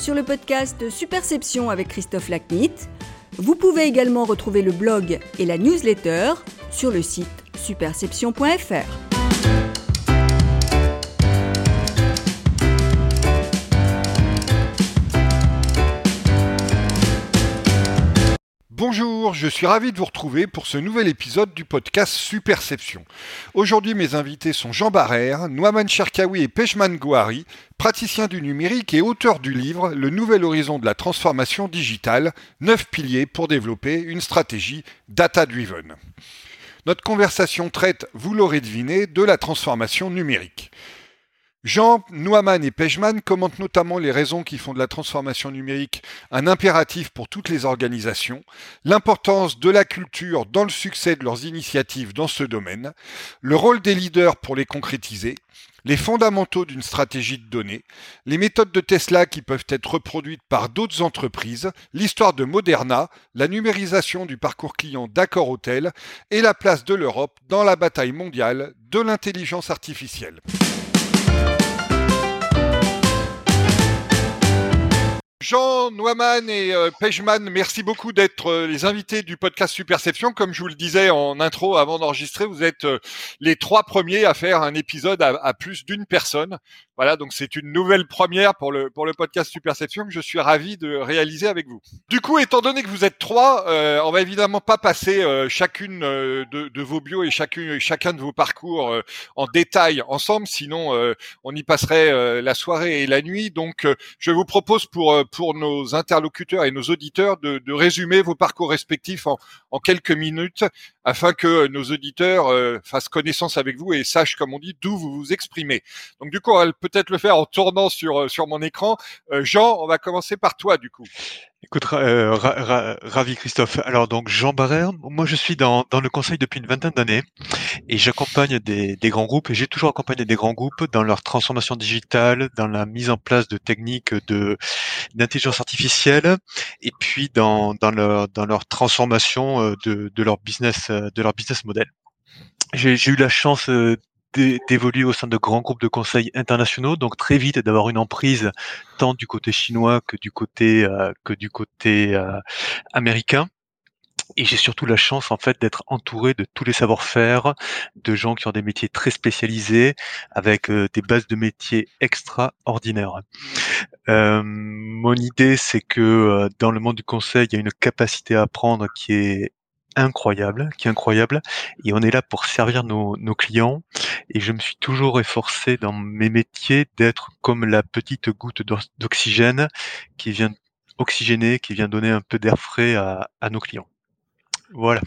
sur le podcast Superception avec Christophe Lacnit. Vous pouvez également retrouver le blog et la newsletter sur le site superception.fr. Bonjour, je suis ravi de vous retrouver pour ce nouvel épisode du podcast Superception. Aujourd'hui, mes invités sont Jean Barrère, Noaman Cherkaoui et Pejman Gouari, praticiens du numérique et auteurs du livre Le nouvel horizon de la transformation digitale, neuf piliers pour développer une stratégie data-driven. Notre conversation traite, vous l'aurez deviné, de la transformation numérique. Jean Nouaman et Pejman commentent notamment les raisons qui font de la transformation numérique un impératif pour toutes les organisations, l'importance de la culture dans le succès de leurs initiatives dans ce domaine, le rôle des leaders pour les concrétiser, les fondamentaux d'une stratégie de données, les méthodes de Tesla qui peuvent être reproduites par d'autres entreprises, l'histoire de Moderna, la numérisation du parcours client d'accord hôtel et la place de l'Europe dans la bataille mondiale de l'intelligence artificielle. Jean Noiman et euh, Pejman, merci beaucoup d'être euh, les invités du podcast Superception. Comme je vous le disais en intro avant d'enregistrer, vous êtes euh, les trois premiers à faire un épisode à plus d'une personne. Voilà, donc c'est une nouvelle première pour le pour le podcast Superception que je suis ravi de réaliser avec vous. Du coup, étant donné que vous êtes trois, euh, on va évidemment pas passer chacune de, de, vos bios et chacune chacun de vos parcours en détail ensemble, sinon on y passerait la soirée et la nuit. Donc, je vous propose pour pour nos interlocuteurs et nos auditeurs de, résumer vos parcours respectifs en quelques minutes afin que nos auditeurs fassent connaissance avec vous et sachent, comme on dit, d'où vous vous exprimez. Donc, du coup, on peut-être le faire en tournant sur, euh, sur mon écran. Euh, Jean, on va commencer par toi du coup. Écoute, euh, ravi Christophe. Alors donc Jean Barrère, moi je suis dans, dans le conseil depuis une vingtaine d'années et j'accompagne des, des grands groupes et j'ai toujours accompagné des grands groupes dans leur transformation digitale, dans la mise en place de techniques de d'intelligence artificielle et puis dans, dans leur dans leur transformation de, de leur business de leur business model. J'ai eu la chance d'évoluer au sein de grands groupes de conseils internationaux, donc très vite d'avoir une emprise tant du côté chinois que du côté euh, que du côté euh, américain. Et j'ai surtout la chance en fait d'être entouré de tous les savoir-faire, de gens qui ont des métiers très spécialisés, avec euh, des bases de métiers extraordinaires. mon idée, c'est que dans le monde du conseil, il y a une capacité à apprendre qui est incroyable, qui est incroyable. Et on est là pour servir nos, nos clients. Et je me suis toujours efforcé dans mes métiers d'être comme la petite goutte d'oxygène qui vient oxygéner, qui vient donner un peu d'air frais à, à, nos clients. Voilà.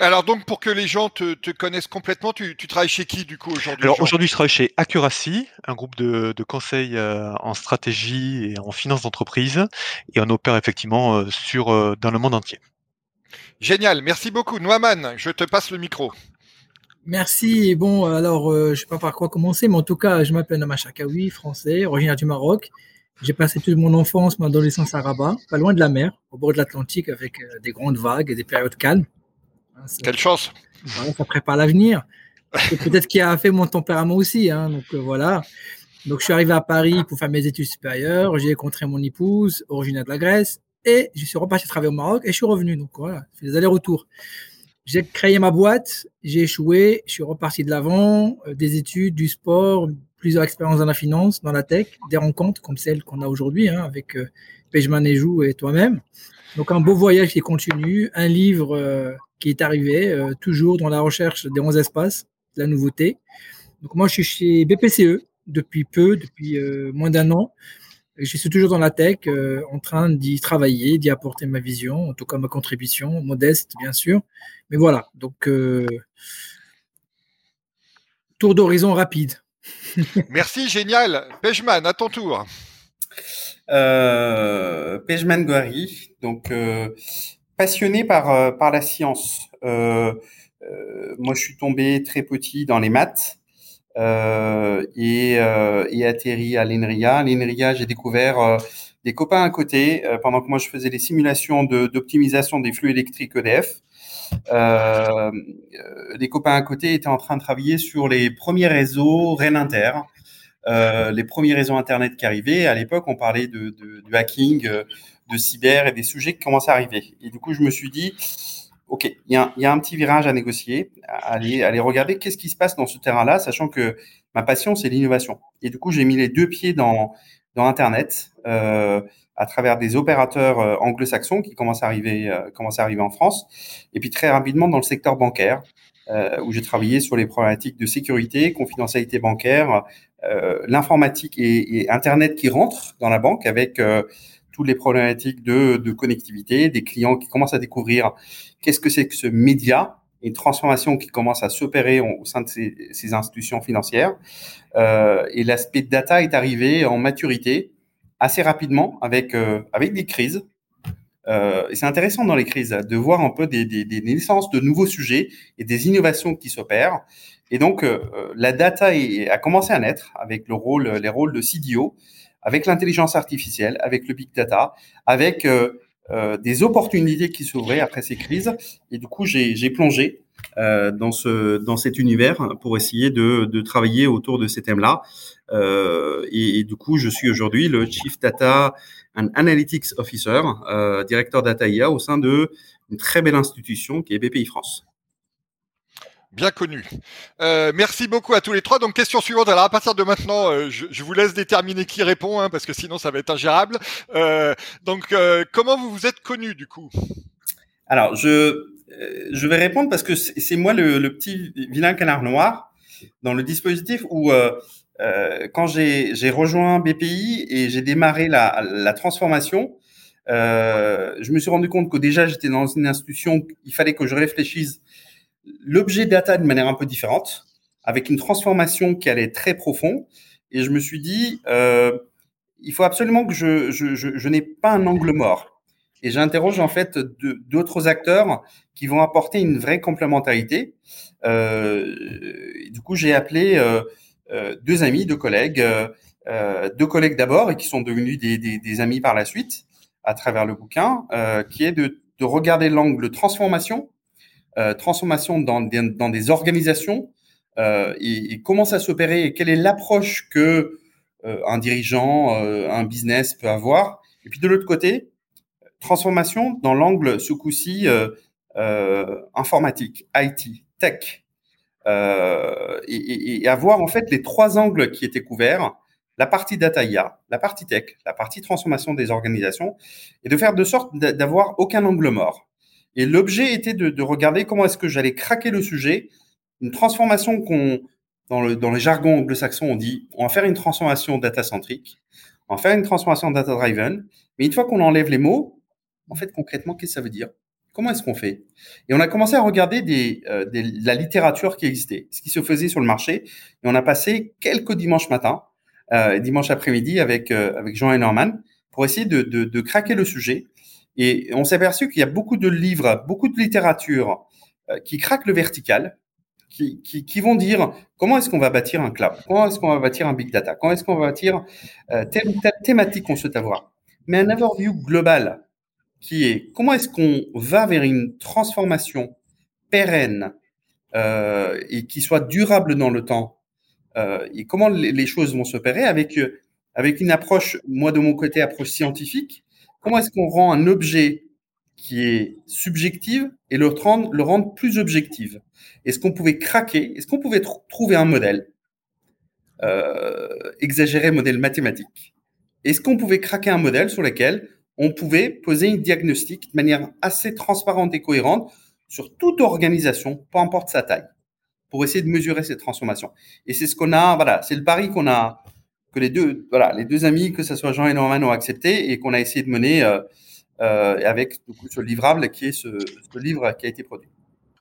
Alors donc pour que les gens te, te connaissent complètement, tu, tu, travailles chez qui du coup aujourd'hui Alors aujourd'hui je travaille chez Accuracy, un groupe de, de conseils euh, en stratégie et en finance d'entreprise, et on opère effectivement euh, sur euh, dans le monde entier. Génial, merci beaucoup. Noaman, je te passe le micro. Merci. Bon, alors, euh, je ne sais pas par quoi commencer, mais en tout cas, je m'appelle Nama Chakaoui, français, originaire du Maroc. J'ai passé toute mon enfance, mon adolescence à Rabat, pas loin de la mer, au bord de l'Atlantique, avec euh, des grandes vagues et des périodes calmes. Hein, Quelle chance Ça prépare l'avenir. Peut-être qu'il a fait mon tempérament aussi. Hein, donc euh, voilà. Donc je suis arrivé à Paris pour faire mes études supérieures. J'ai rencontré mon épouse, originaire de la Grèce. Et je suis reparti travailler au Maroc et je suis revenu. Donc voilà, je fais des allers-retours. J'ai créé ma boîte, j'ai échoué, je suis reparti de l'avant, euh, des études, du sport, plusieurs expériences dans la finance, dans la tech, des rencontres comme celles qu'on a aujourd'hui hein, avec euh, Pejman Nejou et toi-même. Donc un beau voyage qui continue, un livre euh, qui est arrivé, euh, toujours dans la recherche des 11 espaces, de la nouveauté. Donc moi je suis chez BPCE depuis peu, depuis moins d'un an je suis toujours dans la tech, euh, en train d'y travailler, d'y apporter ma vision, en tout cas ma contribution, modeste bien sûr. Mais voilà, donc euh, tour d'horizon rapide. Merci, génial. Pejman, à ton tour. Euh, Pejman Guari, donc euh, passionné par, par la science. moi, je suis tombé très petit dans les maths. Euh, et, euh, et, atterri à l'INRIA. L'INRIA, j'ai découvert euh, des copains à côté pendant que moi je faisais des simulations d'optimisation des flux électriques EDF. Euh, des copains à côté étaient en train de travailler sur les premiers réseaux Rennes Inter. euh, les premiers réseaux Internet qui arrivaient. À l'époque, on parlait de, hacking, euh, de cyber et des sujets qui commençaient à arriver. Et du coup, je me suis dit, OK, il y a, y a, un petit virage à négocier, à aller, aller regarder qu'est-ce qui se passe dans ce terrain-là, sachant que ma passion, c'est l'innovation. Et du coup, j'ai mis les deux pieds dans, dans Internet. Euh, à travers des opérateurs euh, anglo-saxons qui commencent à arriver, euh, commencent à arriver en France, et puis très rapidement dans le secteur bancaire, euh, où j'ai travaillé sur les problématiques de sécurité, confidentialité bancaire, l'informatique et, et, Internet qui rentrent dans la banque avec toutes les problématiques de, connectivité, des clients qui commencent à découvrir qu'est-ce que c'est que ce média, une transformation qui commence à s'opérer au sein de ces, institutions financières. Euh, et l'aspect data est arrivé en maturité assez rapidement avec, euh, avec des crises. Euh, et c'est intéressant dans les crises de voir un peu des, naissances de nouveaux sujets et des innovations qui s'opèrent. Et donc, la data est, a commencé à naître avec le rôle, les rôles de CDO, avec l'intelligence artificielle, avec le big data, avec euh, euh, des opportunités qui s'ouvraient après ces crises. Et du coup, j'ai plongé euh, dans, ce, dans cet univers pour essayer de, travailler autour de ces thèmes-là. Et, du coup, je suis aujourd'hui le Chief Data and Analytics Officer, directeur Data IA au sein de une très belle institution qui est BPI France bien connu. Euh, merci beaucoup à tous les trois. Donc, question suivante. Alors, à partir de maintenant, euh, je, vous laisse déterminer qui répond, hein, parce que sinon, ça va être ingérable. Euh, donc, comment vous vous êtes connu, du coup? Alors, je, je vais répondre parce que c'est moi le, le, petit vilain canard noir dans le dispositif où, quand j'ai rejoint BPI et j'ai démarré la, la transformation, je me suis rendu compte que déjà, j'étais dans une institution, il fallait que je réfléchisse l'objet data d'une manière un peu différente, avec une transformation qui allait très profonde. Et je me suis dit, euh, il faut absolument que je, je, je, n'ai pas un angle mort. Et j'interroge en fait d'autres acteurs qui vont apporter une vraie complémentarité. Euh, du coup, j'ai appelé euh, deux amis, deux collègues, deux collègues d'abord et qui sont devenus des, des, des, amis par la suite à travers le bouquin, qui est de, de regarder l'angle transformation euh, transformation dans des, organisations euh, et, comment ça s'opérer et quelle est l'approche que euh, un dirigeant, un business peut avoir. Et puis de l'autre côté, transformation dans l'angle ce coup-ci informatique, IT, tech. Et, et, avoir en fait les trois angles qui étaient couverts, la partie data IA, la partie tech, la partie transformation des organisations, et de faire de sorte d'avoir aucun angle mort. Et l'objet était de, de, regarder comment est-ce que j'allais craquer le sujet, une transformation qu'on, dans le, dans les jargons anglo-saxons, on dit, on va faire une transformation data-centrique, on va faire une transformation data-driven, mais une fois qu'on enlève les mots, en fait, concrètement, qu'est-ce que ça veut dire? Comment est-ce qu'on fait? Et on a commencé à regarder euh, la littérature qui existait, ce qui se faisait sur le marché, et on a passé quelques dimanches matins, euh, dimanche après-midi avec, euh, avec Jean et Norman, pour essayer de, de craquer le sujet et on s'est aperçu qu'il y a beaucoup de livres, beaucoup de littérature euh, qui craquent le vertical, qui, qui, vont dire comment est-ce qu'on va bâtir un cloud, comment est-ce qu'on va bâtir un big data, comment est-ce qu'on va bâtir euh, telle ou telle thématique qu'on souhaite avoir? Mais un overview global qui est comment est-ce qu'on va vers une transformation pérenne euh, et qui soit durable dans le temps euh, et comment les, les choses vont s'opérer avec avec une approche, moi de mon côté, approche scientifique, comment est-ce qu'on rend un objet qui est subjectif et le rendre, le rendre plus objectif? Est-ce qu'on pouvait craquer? Est-ce qu'on pouvait tr trouver un modèle? Euh, exagéré modèle mathématique. Est-ce qu'on pouvait craquer un modèle sur lequel on pouvait poser un diagnostic de manière assez transparente et cohérente sur toute organisation, peu importe sa taille, pour essayer de mesurer cette transformation. Et c'est ce qu'on a, voilà, c'est le pari qu'on a, les deux, voilà, les deux amis, que ce soit Jean et Norman, ont accepté et qu'on a essayé de mener euh, euh, avec ce livrable qui est ce livre qui a été produit.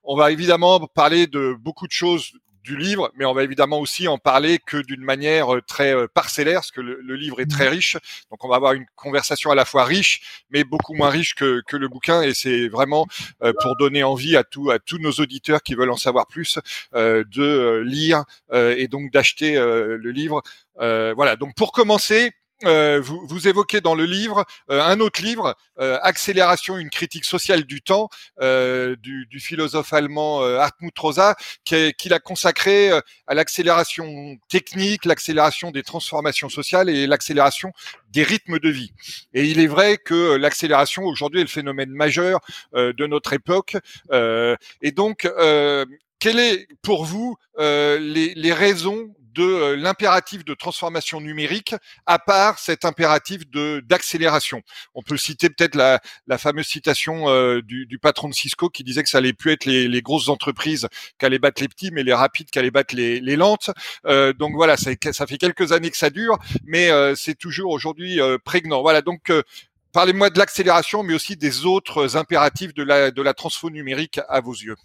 On va évidemment parler de beaucoup de choses du livre, mais on va évidemment aussi en parler que d'une manière euh, très euh, parcellaire, parce que le, le, livre est très riche. Donc on va avoir une conversation à la fois riche, mais beaucoup moins riche que, que le bouquin, et c'est vraiment euh, pour donner envie à, tout, à tous nos auditeurs qui veulent en savoir plus euh, de lire euh, et donc d'acheter le livre. voilà. Donc pour commencer, euh, vous, vous, évoquez dans le livre euh, un autre livre, euh, Accélération, une critique sociale du temps, du, du, philosophe allemand Hartmut Rosa, qu'il qui a consacré à l'accélération technique, l'accélération des transformations sociales et l'accélération des rythmes de vie. Et il est vrai que l'accélération aujourd'hui est le phénomène majeur de notre époque. et donc, quelles est pour vous les, les raisons de euh, l'impératif de transformation numérique à part cet impératif de d'accélération. On peut citer peut-être la, la fameuse citation euh, du, du, patron de Cisco qui disait que ça allait plus être les, les grosses entreprises qui allaient battre les petits, mais les rapides qui allaient battre les, les lentes. Euh, donc voilà, ça, ça, fait quelques années que ça dure, mais euh, c'est toujours aujourd'hui prégnant. Voilà, donc Parlez-moi de l'accélération, mais aussi des autres impératifs de la, de la transfo numérique à vos yeux.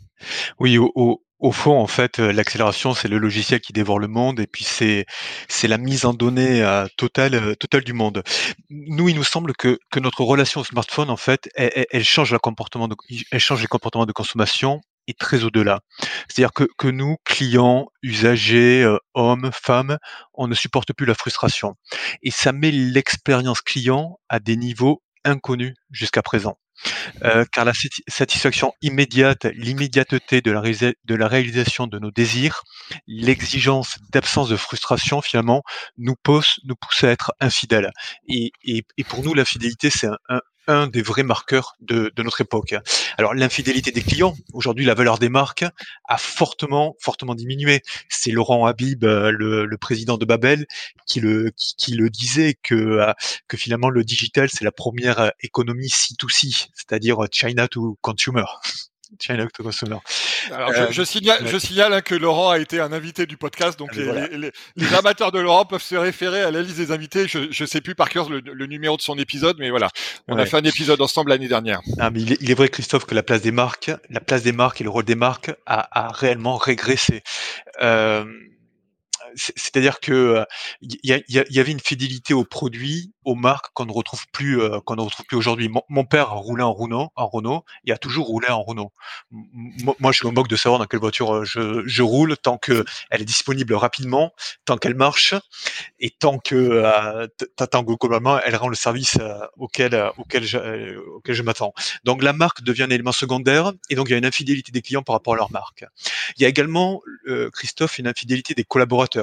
Oui, au, au fond, en fait, euh, l'accélération, c'est le logiciel qui dévore le monde et puis c'est c'est la mise en données euh, totale euh, totale du monde. Nous, il nous semble que que notre relation au smartphone, en fait, elle, change le comportement de elle change les comportements de consommation et très au-delà. C'est-à-dire que que nous, clients, usagers, hommes, femmes, on ne supporte plus la frustration et ça met l'expérience client à des niveaux inconnus jusqu'à présent. Euh, car la satisfaction immédiate, l'immédiateté de la, la réalisation de nos désirs, l'exigence d'absence de frustration finalement nous pousse, nous pousse à être infidèles. Et, et, et pour nous, l'infidélité, c'est un, un des vrais marqueurs de, de notre époque. Alors l'infidélité des clients, aujourd'hui la valeur des marques a fortement fortement diminué. C'est Laurent Habib, euh, le, le, président de Babel, qui le qui, le disait que euh, que finalement le digital c'est la première économie C2C, c'est-à-dire China to consumer. China Alors, je, je, signale, je signale hein, que Laurent a été un invité du podcast, donc ah, les, les, les, amateurs de Laurent peuvent se référer à la liste des invités. Je ne sais plus par cœur le, le, numéro de son épisode, mais voilà, on a fait un épisode ensemble l'année dernière. Ah, mais il, est, il, est, vrai, Christophe, que la place des marques, la place des marques et le rôle des marques a, a réellement régressé. Euh, c'est-à-dire que il y, avait une fidélité aux produits, aux marques qu'on ne retrouve plus, qu'on ne retrouve plus aujourd'hui. Mon, père roulait en Renault, en Renault, et a toujours roulé en Renault. moi, je me moque de savoir dans quelle voiture je, roule tant que elle est disponible rapidement, tant qu'elle marche, et tant que, tant que globalement elle rend le service auquel, auquel je m'attends. Donc la marque devient un élément secondaire, et donc il y a une infidélité des clients par rapport à leur marque. Il y a également, Christophe, une infidélité des collaborateurs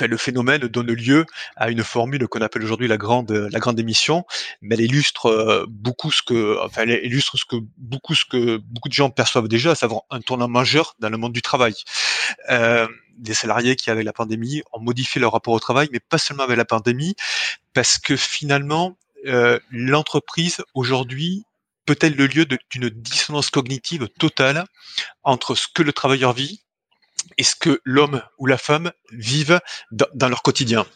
le phénomène donne lieu à une formule qu'on appelle aujourd'hui la grande la grande émission, mais elle illustre euh, beaucoup ce que enfin elle illustre ce que beaucoup ce que beaucoup de gens perçoivent déjà, à savoir un tournant majeur dans le monde du travail. Euh, des salariés qui avec la pandémie ont modifié leur rapport au travail, mais pas seulement avec la pandémie, parce que finalement euh, l'entreprise aujourd'hui peut-être le lieu d'une dissonance cognitive totale entre ce que le travailleur vit est ce que l'homme ou la femme vivent dans, leur quotidien?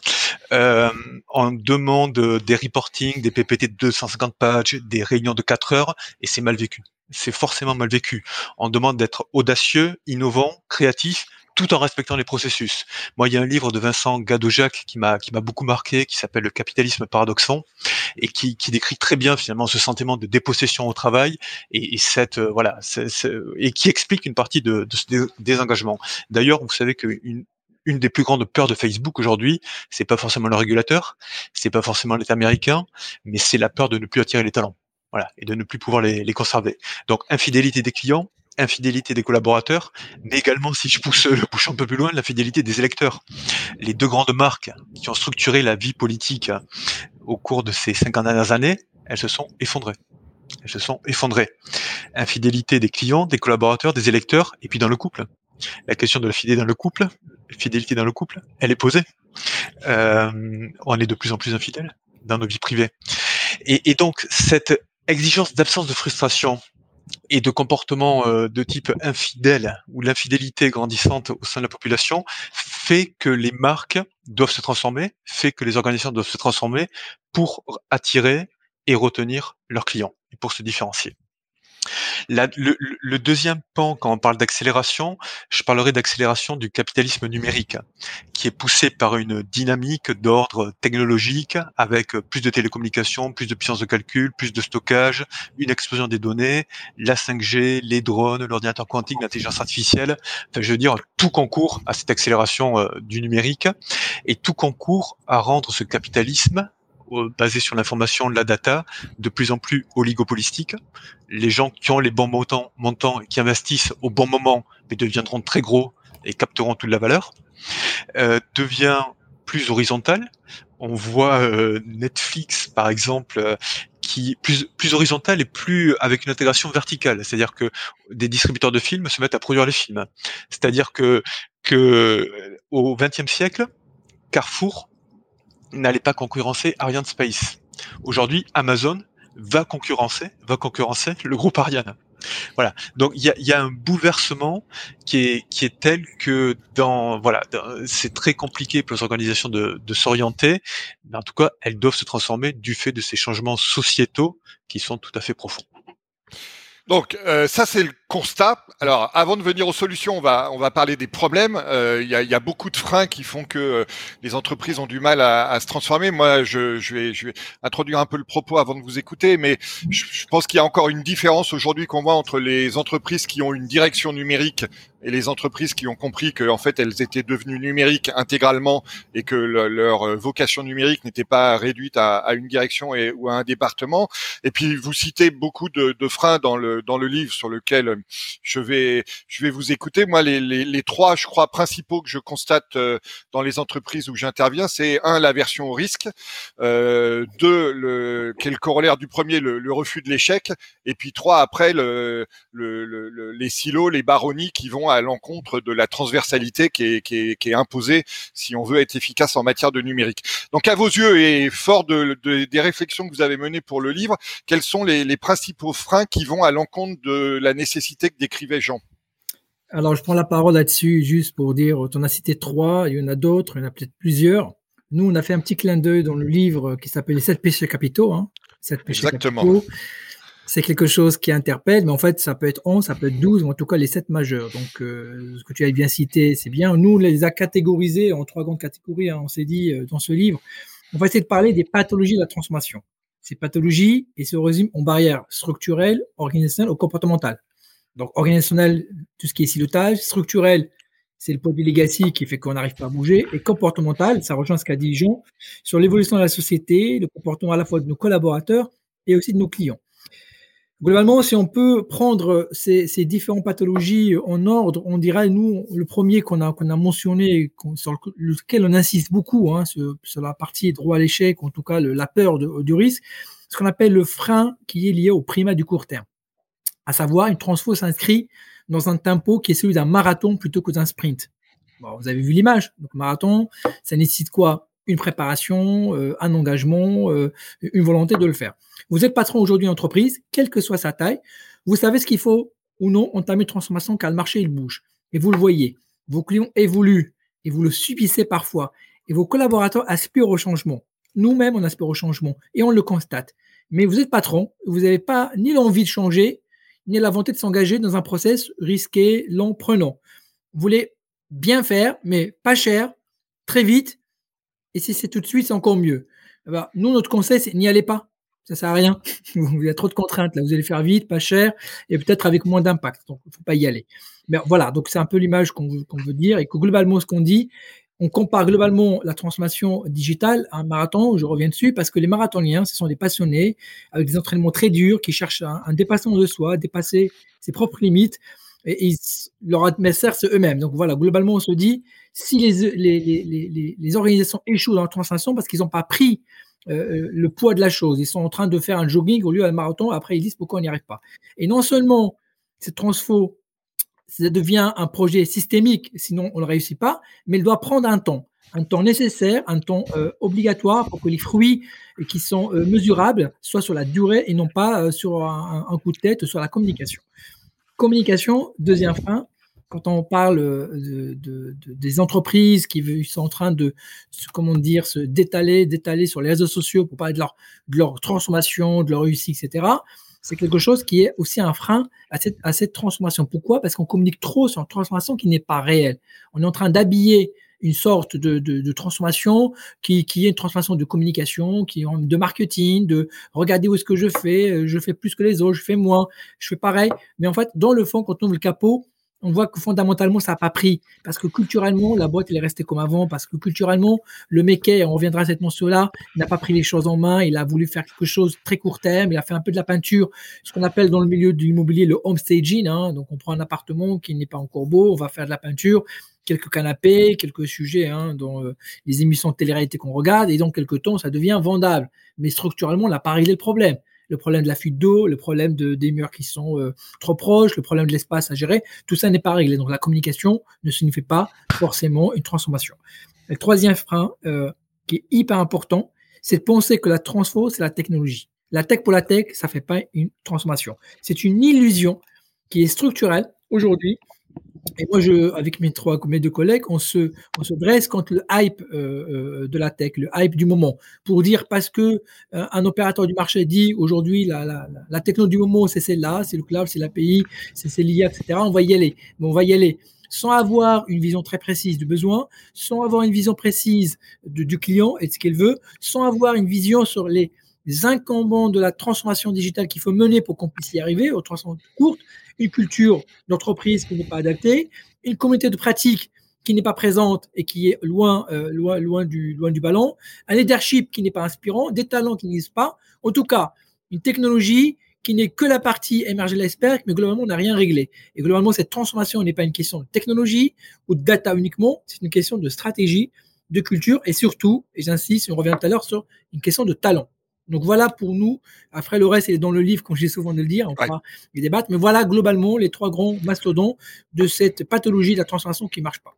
Euh, on demande des reportings, des PPT de 250 pages, des réunions de 4 heures, et c'est mal vécu. C'est forcément mal vécu. On demande d'être audacieux, innovant, créatif, tout en respectant les processus. Moi, il y a un livre de Vincent Gadojac qui m'a qui m'a beaucoup marqué, qui s'appelle Le capitalisme paradoxon, et qui, qui décrit très bien finalement ce sentiment de dépossession au travail et, et cette euh, voilà, et qui explique une partie de, de ce désengagement. D'ailleurs, vous savez qu'une une des plus grandes peurs de Facebook aujourd'hui, c'est pas forcément le régulateur, c'est pas forcément l'État américain, mais c'est la peur de ne plus attirer les talents. Voilà, et de ne plus pouvoir les, les conserver. Donc, infidélité des clients, infidélité des collaborateurs, mais également, si je pousse le bouchon un peu plus loin, l'infidélité des électeurs. Les deux grandes marques qui ont structuré la vie politique au cours de ces 50 dernières années, elles se sont effondrées. Elles se sont effondrées. Infidélité des clients, des collaborateurs, des électeurs, et puis dans le couple. La question de la fidélité dans le couple, fidélité dans le couple, elle est posée. Euh, on est de plus en plus infidèles dans nos vies privées. Et donc, cette exigence d'absence de frustration et de comportements euh, de type infidèle ou l'infidélité grandissante au sein de la population fait que les marques doivent se transformer, fait que les organisations doivent se transformer pour attirer et retenir leurs clients et pour se différencier. Le, deuxième pan, quand on parle d'accélération, je parlerai d'accélération du capitalisme numérique, qui est poussé par une dynamique d'ordre technologique, avec plus de télécommunications, plus de puissance de calcul, plus de stockage, une explosion des données, la 5G, les drones, l'ordinateur quantique, l'intelligence artificielle. Enfin, je veux dire, tout concourt à cette accélération euh, du numérique et tout concourt à rendre ce capitalisme basé sur l'information, la data, de plus en plus oligopolistique. Les gens qui ont les bons montants, montants qui investissent au bon moment, mais deviendront très gros et capteront toute la valeur, euh, devient plus horizontal. On voit euh, Netflix, par exemple, euh, qui plus plus horizontal et plus avec une intégration verticale, c'est-à-dire que des distributeurs de films se mettent à produire les films. C'est-à-dire que que au XXe siècle, Carrefour n'allait pas concurrencer Ariane Space. Aujourd'hui, Amazon va concurrencer, va concurrencer le groupe Ariane. Voilà. Donc il y a, un bouleversement qui est qui est tel que dans voilà, c'est très compliqué pour les organisations de, de s'orienter, mais en tout cas elles doivent se transformer du fait de ces changements sociétaux qui sont tout à fait profonds. Donc euh, ça c'est le constat. Alors avant de venir aux solutions, on va on va parler des problèmes. Euh, il y, a, y, a, beaucoup de freins qui font que euh, les entreprises ont du mal à, à se transformer. Moi, je, je, vais je vais introduire un peu le propos avant de vous écouter, mais je, je pense qu'il y a encore une différence aujourd'hui qu'on voit entre les entreprises qui ont une direction numérique et les entreprises qui ont compris que en fait elles étaient devenues numériques intégralement et que leur euh, vocation numérique n'était pas réduite à, une direction et, ou à un département. Et puis vous citez beaucoup de, freins dans le dans le livre sur lequel je vais je vais vous écouter. Moi les, les, les trois je crois principaux que je constate euh, dans les entreprises où j'interviens, c'est un l'aversion au risque, euh, deux le quel corollaire du premier le, le refus de l'échec et puis trois après le, le, les silos, les baronnies qui vont à l'encontre de la transversalité qui est, qui, est, qui est, imposée si on veut être efficace en matière de numérique. Donc à vos yeux et fort de, de, des réflexions que vous avez menées pour le livre, quels sont les, les principaux freins qui vont à l'encontre de la nécessité que décrivait Jean? Alors je prends la parole là-dessus juste pour dire, tu en as cité trois, il y en a d'autres, il y en a peut-être plusieurs. Nous, on a fait un petit clin d'œil dans le livre qui s'appelle Les sept péchés capitaux. Hein. Sept péchés Exactement. capitaux c'est quelque chose qui interpelle, mais en fait, ça peut être 11, ça peut être 12, ou en tout cas les 7 majeurs. Donc, euh, ce que tu as bien cité, c'est bien. Nous, on les a catégorisés en trois grandes catégories, hein, on s'est dit euh, dans ce livre. On va essayer de parler des pathologies de la transformation. Ces pathologies, et se résument en barrières structurelles, organisationnelles ou comportementales. Donc, organisationnel, tout ce qui est silotage. Structurel, c'est le poids du legacy qui fait qu'on n'arrive pas à bouger. Et comportemental, ça rejoint ce qu'a dit Jean, sur l'évolution de la société, le comportement à la fois de nos collaborateurs et aussi de nos clients. Globalement, si on peut prendre ces, différentes pathologies en ordre, on dirait, nous, le premier qu'on a, mentionné, sur lequel on insiste beaucoup, hein, sur, la partie droit à l'échec, en tout cas la peur du risque, ce qu'on appelle le frein qui est lié au primat du court terme. À savoir, une transfo s'inscrit dans un tempo qui est celui d'un marathon plutôt que d'un sprint. Vous avez vu l'image. Donc, marathon, ça nécessite quoi? Une préparation, euh, un engagement, euh, une volonté de le faire. Vous êtes patron aujourd'hui d'entreprise, quelle que soit sa taille, vous savez ce qu'il faut ou non entamer une transformation car le marché il bouge. Et vous le voyez, vos clients évoluent et vous le subissez parfois. Et vos collaborateurs aspirent au changement. Nous-mêmes, on aspire au changement et on le constate. Mais vous êtes patron, vous n'avez pas ni l'envie de changer, ni la volonté de s'engager dans un process risqué, long, prenant. Vous voulez bien faire, mais pas cher, très vite et si c'est tout de suite, c'est encore mieux. Eh ben, nous, notre conseil, c'est n'y allez pas. Ça sert à rien. Il y a trop de contraintes là. Vous allez faire vite, pas cher, et peut-être avec moins d'impact. Donc, il faut pas y aller. Mais voilà. Donc, c'est un peu l'image qu'on veut dire et que globalement, ce qu'on dit, on compare globalement la transformation digitale à un marathon. Je reviens dessus parce que les marathoniens, ce sont des passionnés avec des entraînements très durs qui cherchent un, un dépassement de soi, dépasser ses propres limites. Et, et leur adversaire, c'est eux-mêmes. Donc voilà, globalement, on se dit, si les, organisations échouent dans la transformation parce qu'ils n'ont pas pris euh, euh, le poids de la chose, ils sont en train de faire un jogging au lieu d'un marathon, après ils disent pourquoi on n'y arrive pas. Et non seulement cette transfo, ça devient un projet systémique, sinon on ne réussit pas, mais il doit prendre un temps un temps nécessaire, un temps euh, obligatoire pour que les fruits qui sont mesurables soient sur la durée et non pas sur un, un, coup de tête sur la communication. Communication, deuxième frein, quand on parle de, des entreprises qui sont en train de, comment dire, se détaler, détaler sur les réseaux sociaux pour parler de leur, de leur transformation, de leur réussite, etc., c'est quelque chose qui est aussi un frein à cette, à cette transformation. Pourquoi? Parce qu'on communique trop sur une transformation qui n'est pas réelle. On est en train d'habiller une sorte de, de, transformation qui, qui, est une transformation de communication, qui de marketing, de regarder où est-ce que je fais, euh, je fais plus que les autres, je fais moins, je fais pareil. Mais en fait, dans le fond, quand on ouvre le capot, on voit que fondamentalement, ça n'a pas pris. Parce que culturellement, la boîte, elle est restée comme avant. Parce que culturellement, le méquet, on reviendra à cette notion-là, n'a pas pris les choses en main. Il a voulu faire quelque chose très court terme. Il a fait un peu de la peinture, ce qu'on appelle dans le milieu de l'immobilier le home staging. Hein. Donc, on prend un appartement qui n'est pas encore beau, on va faire de la peinture, quelques canapés, quelques sujets hein, dans euh, les émissions de télé-réalité qu'on regarde. Et dans quelques temps, ça devient vendable. Mais structurellement, on n'a pas réglé le problème le problème de la fuite d'eau, le problème de, des murs qui sont euh, trop proches, le problème de l'espace à gérer, tout ça n'est pas réglé. Donc la communication ne signifie pas forcément une transformation. Le troisième frein euh, qui est hyper important, c'est de penser que la transfo, c'est la technologie. La tech pour la tech, ça fait pas une transformation. C'est une illusion qui est structurelle aujourd'hui et moi, je, avec mes trois, mes deux collègues, on se, on se dresse contre le hype euh, euh, de la tech, le hype du moment, pour dire parce que euh, un opérateur du marché dit aujourd'hui la, la, la techno du moment, c'est celle-là, c'est le cloud, c'est l'API, c'est l'IA, etc. On va y aller, mais on va y aller sans avoir une vision très précise du besoin, sans avoir une vision précise du client et de ce qu'il veut, sans avoir une vision sur les incombants de la transformation digitale qu'il faut mener pour qu'on puisse y arriver, aux transformations courtes, une culture d'entreprise qui n'est pas adaptée, une communauté de pratique qui n'est pas présente et qui est loin, euh, loin, loin, du, loin du ballon, un leadership qui n'est pas inspirant, des talents qui n'existent pas, en tout cas, une technologie qui n'est que la partie émergée de l'iceberg, mais globalement, on n'a rien réglé. Et globalement, cette transformation n'est pas une question de technologie ou de data uniquement, c'est une question de stratégie, de culture et surtout, et j'insiste, on revient tout à l'heure sur une question de talent. Donc voilà pour nous. Après, le reste, est dans le livre, comme j'ai souvent de le dire. On pourra y débattre. Mais voilà globalement les trois grands mastodons de cette pathologie de la transformation qui ne marche pas.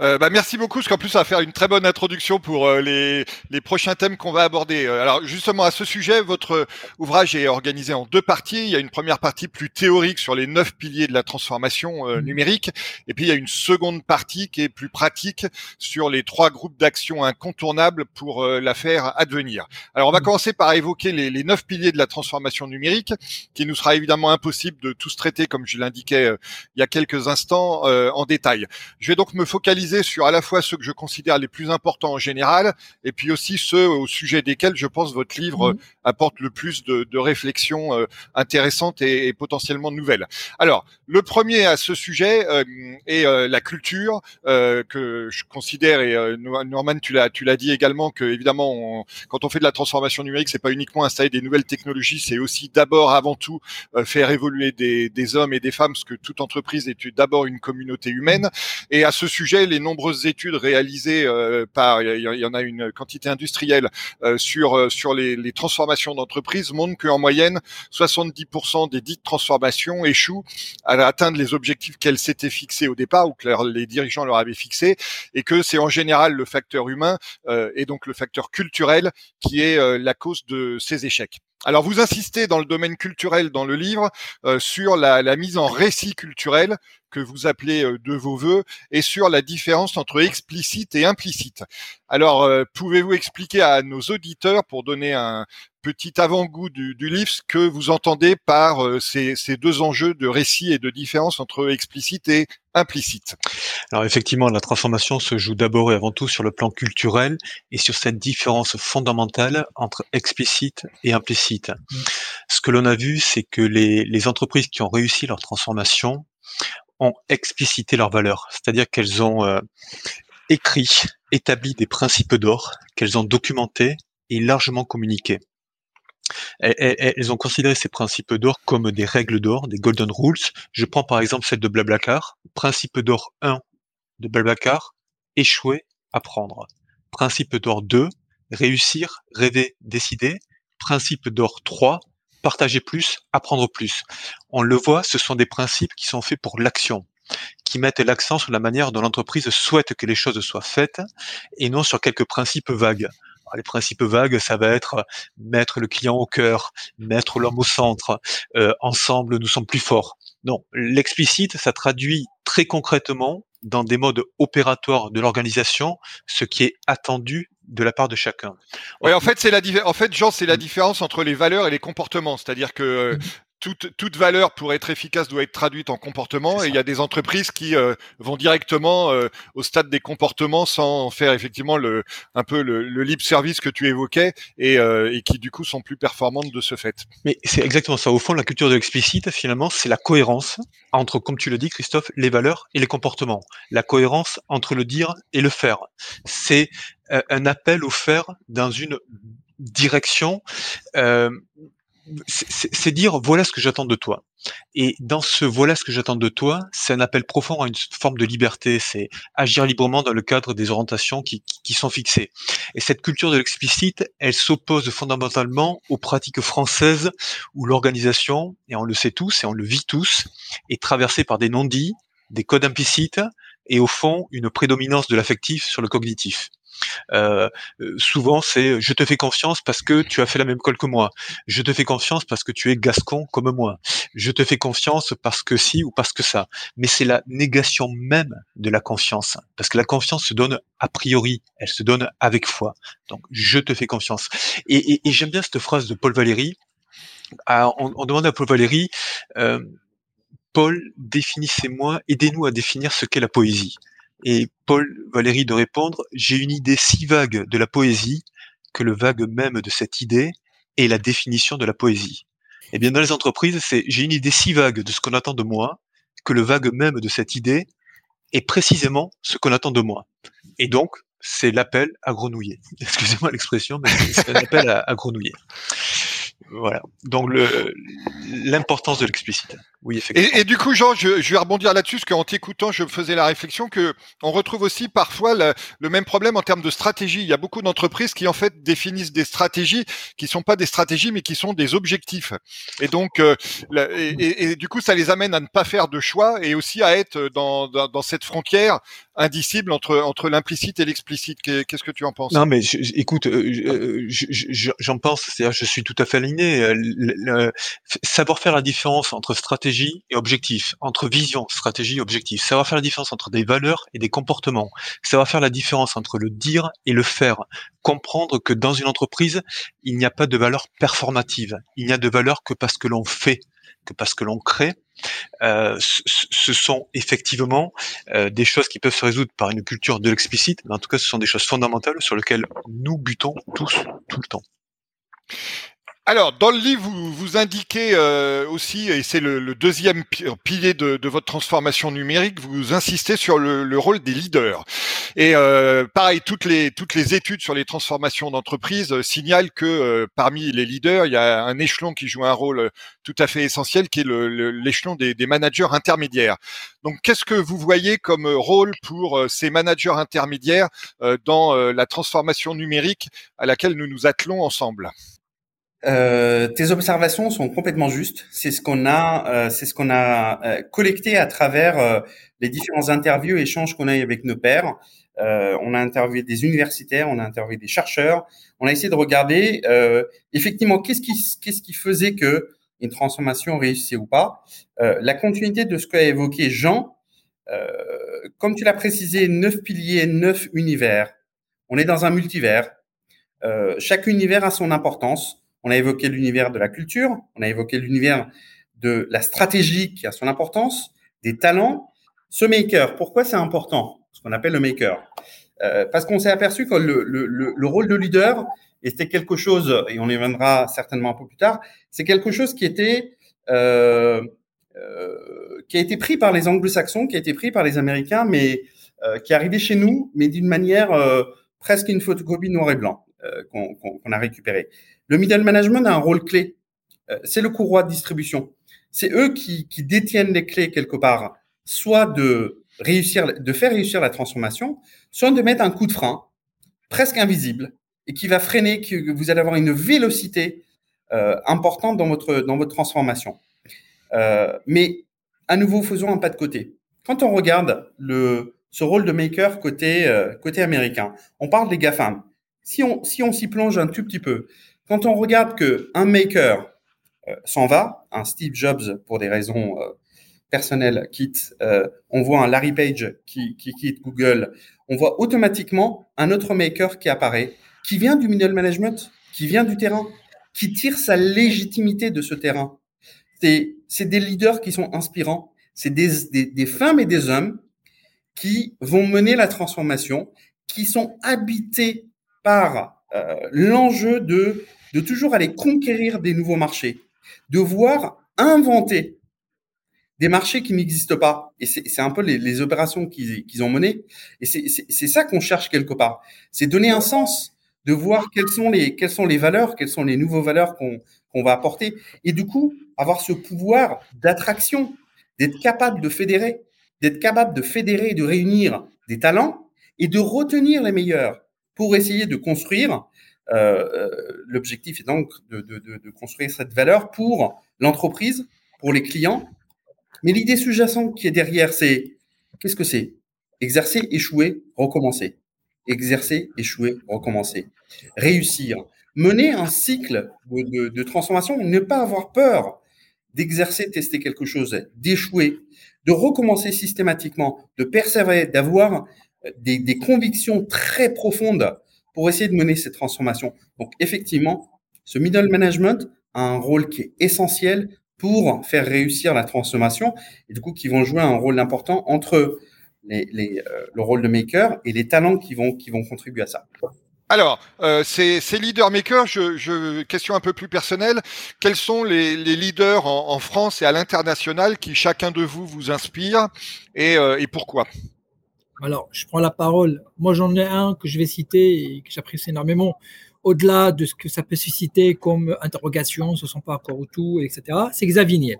Euh, bah, merci beaucoup, parce qu'en plus, ça va faire une très bonne introduction pour euh, les, les, prochains thèmes qu'on va aborder. Euh, alors, justement, à ce sujet, votre ouvrage est organisé en deux parties. Il y a une première partie plus théorique sur les neuf piliers de la transformation mmh. numérique, et puis il y a une seconde partie qui est plus pratique sur les trois groupes d'action incontournables pour la faire advenir. Alors, on va mmh. commencer par évoquer les, les, neuf piliers de la transformation numérique, qui nous sera évidemment impossible de tous traiter, comme je l'indiquais il y a quelques instants, en détail. Je vais donc me focaliser sur à la fois ceux que je considère les plus importants en général, et puis aussi ceux au sujet desquels je pense votre livre mhm. apporte le plus de, de réflexions euh, intéressantes et, et, potentiellement nouvelles. Alors, le premier à ce sujet euh, est euh, la culture, que je considère, et Norman, tu l'as, tu l'as dit également, que évidemment, quand on fait de la transformation numérique, c'est pas uniquement installer des nouvelles technologies, c'est aussi d'abord, avant tout, faire évoluer des, des hommes et des femmes, parce que toute entreprise est d'abord une communauté humaine. Et à ce sujet, les nombreuses études réalisées euh, par, il y, en a une quantité industrielle euh, sur euh, sur les, les transformations d'entreprises montrent qu'en moyenne, 70% des dites transformations échouent à atteindre les objectifs qu'elles s'étaient fixés au départ ou que les dirigeants leur avaient fixés, et que c'est en général le facteur humain et donc le facteur culturel qui est la cause de ces échecs. Alors vous insistez dans le domaine culturel dans le livre sur la, la, mise en récit culturel que vous appelez euh, de vos voeux et sur la différence entre explicite et implicite. Alors, euh, pouvez-vous expliquer à nos auditeurs, pour donner un petit avant-goût du, livre, ce que vous entendez par euh, ces, deux enjeux de récit et de différence entre explicite et implicite Alors effectivement, la transformation se joue d'abord et avant tout sur le plan culturel et sur cette différence fondamentale entre explicite et implicite. Mmh. Ce que l'on a vu, c'est que les, les entreprises qui ont réussi leur transformation ont explicité leurs valeurs, c'est-à-dire qu'elles ont euh, écrit, établi des principes d'or, qu'elles ont documentés et largement communiqués. Elles ont considéré ces principes d'or comme des règles d'or, des golden rules. Je prends par exemple celle de Blablacar. Principe d'or 1 de Blablacar, échouer, apprendre. Principe d'or 2, réussir, rêver, décider. Principe d'or 3, partager plus, apprendre plus. On le voit, ce sont des principes qui sont faits pour l'action, qui mettent l'accent sur la manière dont l'entreprise souhaite que les choses soient faites et non sur quelques principes vagues. Les principes vagues, ça va être mettre le client au cœur, mettre l'homme au centre, euh, ensemble nous sommes plus forts. Non, l'explicite, ça traduit très concrètement dans des modes opératoires de l'organisation ce qui est attendu de la part de chacun. Oui, en fait, c'est la en fait, Jean, c'est la différence entre les valeurs et les comportements. C'est-à-dire que mm toute, toute, valeur pour être efficace doit être traduite en comportement et il y a des entreprises qui euh, vont directement euh, au stade des comportements sans faire effectivement le un peu le, le libre service que tu évoquais et, euh, et, qui du coup sont plus performantes de ce fait. Mais c'est exactement ça. Au fond, la culture de l'explicite, finalement, c'est la cohérence entre, comme tu le dis, Christophe, les valeurs et les comportements. La cohérence entre le dire et le faire. C'est un appel au faire dans une direction euh, c'est dire voilà ce que j'attends de toi. Et dans ce voilà ce que j'attends de toi, c'est un appel profond à une forme de liberté, c'est agir librement dans le cadre des orientations qui, sont fixées. Et cette culture de l'explicite, elle s'oppose fondamentalement aux pratiques françaises où l'organisation, et on le sait tous et on le vit tous, est traversée par des non-dits, des codes implicites et au fond une prédominance de l'affectif sur le cognitif. Euh, euh, souvent, c'est je te fais confiance parce que tu as fait la même école que moi. Je te fais confiance parce que tu es gascon comme moi. Je te fais confiance parce que si ou parce que ça. Mais c'est la négation même de la confiance. Parce que la confiance se donne a priori, elle se donne avec foi. Donc, je te fais confiance. Et, j'aime bien cette phrase de Paul Valéry. Ah, on, demande à Paul Valéry, euh, Paul, définissez-moi, aidez-nous à définir ce qu'est la poésie. Et Paul Valéry de répondre, j'ai une idée si vague de la poésie que le vague même de cette idée est la définition de la poésie. Eh bien, dans les entreprises, c'est j'ai une idée si vague de ce qu'on attend de moi que le vague même de cette idée est précisément ce qu'on attend de moi. Et donc, c'est l'appel à grenouiller. Excusez-moi l'expression, mais c'est un appel à, à grenouiller. Voilà. Donc l'importance de l'explicite. Oui, effectivement. Et, du coup, Jean, je, je vais rebondir là-dessus, parce qu'en t'écoutant, je faisais la réflexion que on retrouve aussi parfois le, même problème en termes de stratégie. Il y a beaucoup d'entreprises qui en fait définissent des stratégies qui sont pas des stratégies, mais qui sont des objectifs. Et donc, euh, et, et, du coup, ça les amène à ne pas faire de choix et aussi à être dans, dans, dans cette frontière indicible entre entre l'implicite et l'explicite. Qu'est-ce que tu en penses? Non, mais écoute, euh, j'en pense. C'est-à-dire, je suis tout à fait Euh, savoir faire la différence entre stratégie et objectif, entre vision, stratégie et objectif. Savoir faire la différence entre des valeurs et des comportements. Savoir faire la différence entre le dire et le faire. Comprendre que dans une entreprise, il n'y a pas de valeur performative. Il n'y a de valeur que parce que l'on fait que parce que l'on crée, euh, ce sont effectivement euh, des choses qui peuvent se résoudre par une culture de l'explicite, mais en tout cas, ce sont des choses fondamentales sur lesquelles nous butons tous tout le temps. Alors, dans le livre, vous, vous indiquez euh, aussi, et c'est le, deuxième pilier de, votre transformation numérique, vous insistez sur le, rôle des leaders. Et euh, pareil, toutes les toutes les études sur les transformations d'entreprise euh, signalent que parmi les leaders, il y a un échelon qui joue un rôle tout à fait essentiel, qui est l'échelon des, des, managers intermédiaires. Donc, qu'est-ce que vous voyez comme rôle pour ces managers intermédiaires dans la transformation numérique à laquelle nous nous attelons ensemble? Euh, tes observations sont complètement justes. C'est ce qu'on a, euh, c'est ce qu'on a euh, collecté à travers euh, les différents interviews et échanges qu'on a eu avec nos pairs. on a interviewé des universitaires, on a interviewé des chercheurs. On a essayé de regarder effectivement qu'est-ce qui, qu'est-ce qui faisait que une transformation réussissait ou pas. la continuité de ce qu'a évoqué Jean, comme tu l'as précisé, neuf piliers, neuf univers. On est dans un multivers. chaque univers a son importance. On a évoqué l'univers de la culture, on a évoqué l'univers de la stratégie qui a son importance, des talents. Ce maker, pourquoi c'est important? Ce qu'on appelle le maker. Euh, parce qu'on s'est aperçu que le, le, le, rôle de leader était quelque chose, et on y reviendra certainement un peu plus tard, c'est quelque chose qui était euh, euh, qui a été pris par les anglo-saxons, qui a été pris par les américains, mais euh, qui est arrivé chez nous, mais d'une manière euh, presque une photocopie noir et blanc qu'on a récupéré. Le middle management a un rôle clé. Euh, c'est le courroie de distribution. C'est eux qui, détiennent les clés quelque part, soit de réussir, de faire réussir la transformation, soit de mettre un coup de frein presque invisible et qui va freiner, que vous allez avoir une vélocité euh, importante dans votre dans votre transformation. Euh, mais à nouveau, faisons un pas de côté. Quand on regarde le ce rôle de maker côté côté américain, on parle des GAFAM. Si on si on s'y plonge un tout petit peu, quand on regarde que un maker euh, s'en va, un Steve Jobs pour des raisons euh, personnel quitte, euh, on voit un Larry Page qui, qui quitte Google, on voit automatiquement un autre maker qui apparaît, qui vient du middle management, qui vient du terrain, qui tire sa légitimité de ce terrain. C'est des leaders qui sont inspirants, c'est des, des, femmes et des hommes qui vont mener la transformation, qui sont habités par l'enjeu de, de toujours aller conquérir des nouveaux marchés, de voir inventer des marchés qui n'existent pas. Et c'est un peu les, opérations qu'ils ont menées. Et c'est ça qu'on cherche quelque part. C'est donner un sens, de voir quelles sont les, valeurs, quelles sont les nouvelles valeurs qu'on qu'on va apporter. Et du coup, avoir ce pouvoir d'attraction, d'être capable de fédérer, d'être capable de fédérer et de réunir des talents et de retenir les meilleurs pour essayer de construire. Euh, euh L'objectif est donc de, construire cette valeur pour l'entreprise, pour les clients. Mais l'idée sous-jacente qui est derrière, c'est qu'est-ce que c'est? Exercer, échouer, recommencer. Exercer, échouer, recommencer. Réussir. Mener un cycle de, transformation, ne pas avoir peur d'exercer, tester quelque chose, d'échouer, de recommencer systématiquement, de persévérer, d'avoir des, convictions très profondes pour essayer de mener cette transformation. Donc effectivement, ce middle management a un rôle qui est essentiel pour faire réussir la transformation et du coup qui vont jouer un rôle important entre euh, le rôle de maker et les talents qui vont, qui vont contribuer à ça. Alors, euh, ces, ces leaders makers, je, question un peu plus personnelle, quels sont les, leaders en, France et à l'international qui chacun de vous vous inspire et, euh, et pourquoi? Alors, je prends la parole. Moi, j'en ai un que je vais citer et que j'apprécie énormément. Au-delà de ce que ça peut susciter comme interrogation sur son parcours ou tout, etc., c'est Xavier Niel.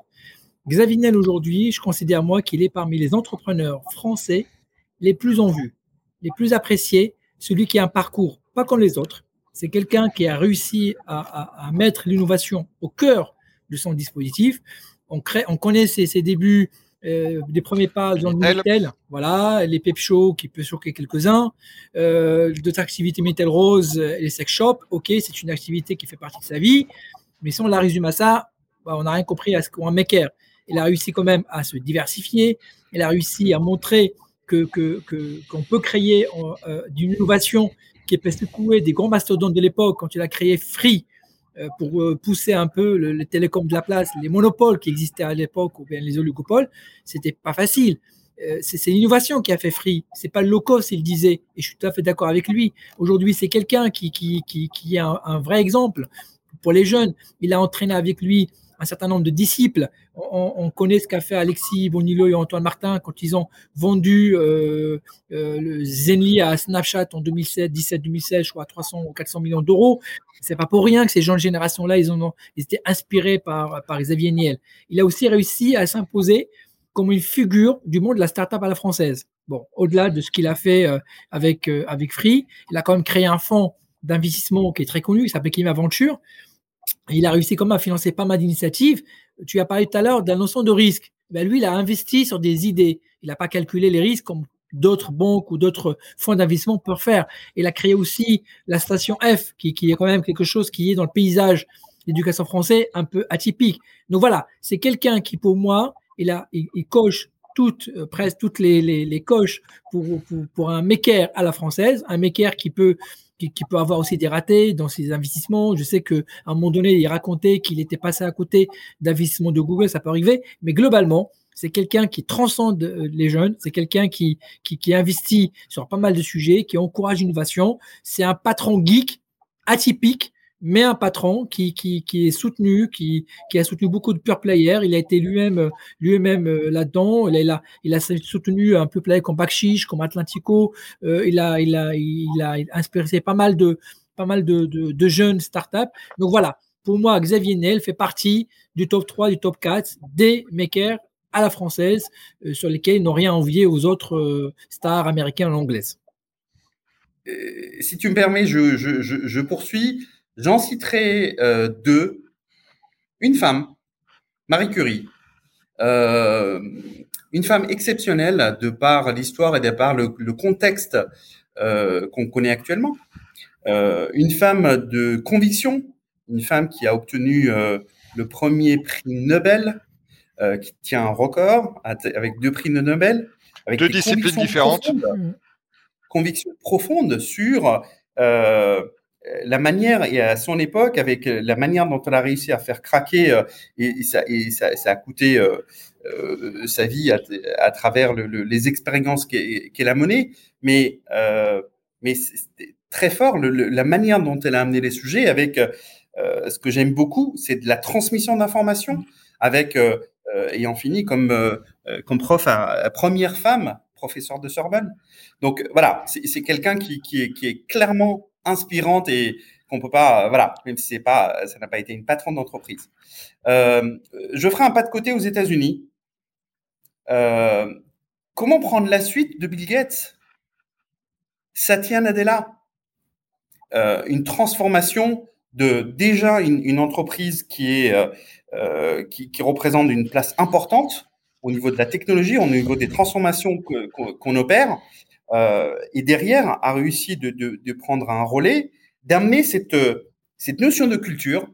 Xavier Niel, aujourd'hui, je considère moi qu'il est parmi les entrepreneurs français les plus en vue, les plus appréciés, celui qui a un parcours pas comme les autres. C'est quelqu'un qui a réussi à, mettre l'innovation au cœur de son dispositif. On, connaît ses débuts, euh, des premiers pas dans le Minitel, voilà, les pep shows qui peut choquer quelques-uns, euh, d'autres activités Metal Rose, les sex shops, ok, c'est une activité qui fait partie de sa vie, mais si on la résume à ça, bah, on n'a rien compris à ce qu'un maker. Il a réussi quand même à se diversifier, il a réussi à montrer que qu'on que, qu'on peut créer euh, d'une innovation qui peut secouer des grands mastodontes de l'époque quand il a créé Free. euh, pour euh, pousser un peu le, le, télécom de la place, les monopoles qui existaient à l'époque ou bien les oligopoles, c'était pas facile. Euh, c'est l'innovation qui a fait Free. C'est pas le low cost, il disait. Et je suis tout à fait d'accord avec lui. Aujourd'hui, c'est quelqu'un qui, qui, qui, qui est un, vrai exemple pour les jeunes. Il a entraîné avec lui un certain nombre de disciples. On, on connaît ce qu'a fait Alexis Bonillo et Antoine Martin quand ils ont vendu euh, euh, le Zenly à Snapchat en 2007, 17, 2016, je crois, 300 ou 400 millions d'euros. C'est pas pour rien que ces gens de génération-là, ils, ont, ils étaient inspirés par, par Xavier Niel. Il a aussi réussi à s'imposer comme une figure du monde de la startup à la française. Bon, au-delà de ce qu'il a fait euh, avec, euh, avec Free, il a quand même créé un fonds d'investissement qui est très connu, il s'appelle Kim Aventure, il a réussi comme à financer pas mal d'initiatives. Tu as parlé tout à l'heure de la notion de risque. Ben lui, il a investi sur des idées. Il n'a pas calculé les risques comme d'autres banques ou d'autres fonds d'investissement peuvent faire. Il a créé aussi la station F, qui, est quand même quelque chose qui est dans le paysage d'éducation français un peu atypique. Donc voilà, c'est quelqu'un qui, pour moi, il, coche toutes, euh, presque toutes les, coches pour, un maker à la française, un maker qui peut qui, peut avoir aussi des ratés dans ses investissements. Je sais que à un moment donné, il racontait qu'il était passé à côté d'investissements de Google, ça peut arriver, mais globalement, c'est quelqu'un qui transcende les jeunes, c'est quelqu'un qui, qui, qui investit sur pas mal de sujets, qui encourage l'innovation. C'est un patron geek atypique mais un patron qui, qui, est soutenu, qui, qui a soutenu beaucoup de pure players. Il a été lui-même lui-même là-dedans. Il a, il a soutenu un peu player comme Bakchiche, comme Atlantico. Euh, il, a, il, a, il a inspiré pas mal de, pas mal de, de, jeunes startups. Donc voilà, pour moi, Xavier Nel fait partie du top 3, du top 4 des makers à la française euh, sur lesquels ils n'ont rien envié aux autres euh, stars américaines ou anglaises. Si tu me permets, je, je, je poursuis. J'en citerai euh, deux. Une femme, Marie Curie, euh, une femme exceptionnelle de par l'histoire et de par le, le contexte euh, qu'on connaît actuellement. Une femme de conviction, une femme qui a obtenu le premier prix Nobel, qui tient un record avec deux prix de Nobel, avec deux disciplines différentes, conviction profonde sur la manière, et à son époque, avec la manière dont elle a réussi à faire craquer, et, ça, et ça, a coûté euh, sa vie à, travers les expériences qu'elle a menées, mais, euh, mais c'est très fort la manière dont elle a amené les sujets avec euh, ce que j'aime beaucoup, c'est de la transmission d'informations avec ayant fini comme prof première femme professeur de Sorbonne. Donc voilà, c'est quelqu'un qui, est, clairement inspirante et qu'on peut pas, voilà, même si c'est pas, ça n'a pas été une patronne d'entreprise. Euh, je ferai un pas de côté aux États-Unis. Euh, comment prendre la suite de Bill Gates? Satya Nadella, euh, une transformation de déjà une, entreprise qui, est, euh, qui, représente une place importante au niveau de la technologie, au niveau des transformations qu'on opère, et derrière a réussi de, prendre un relais, d'amener cette, cette notion de culture,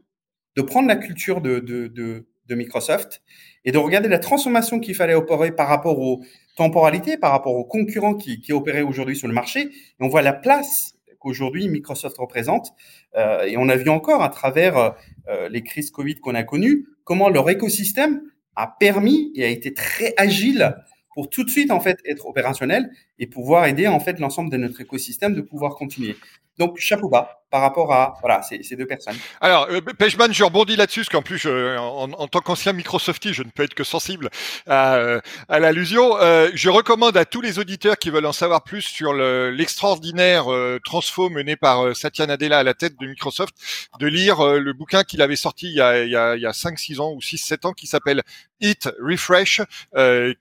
de prendre la culture de, de Microsoft et de regarder la transformation qu'il fallait opérer par rapport aux temporalités, par rapport aux concurrents qui, opéraient aujourd'hui sur le marché. Et on voit la place qu'aujourd'hui Microsoft représente. Euh, et on a vu encore à travers euh, les crises Covid qu'on a connues, comment leur écosystème a permis et a été très agile pour tout de suite en fait être opérationnel et pouvoir aider en fait l'ensemble de notre écosystème de pouvoir continuer. Donc, chapeau bas par rapport à voilà, ces, ces deux personnes. Alors, euh, Pejman, je rebondis là-dessus, parce qu'en plus, en, tant qu'ancien Microsoftie, je ne peux être que sensible à, euh, l'allusion. Euh, je recommande à tous les auditeurs qui veulent en savoir plus sur l'extraordinaire euh, transfo mené par Satya Nadella à la tête de Microsoft, de lire le bouquin qu'il avait sorti il y a, il y il y a 5-6 ans ou 6-7 ans, qui s'appelle Eat Refresh,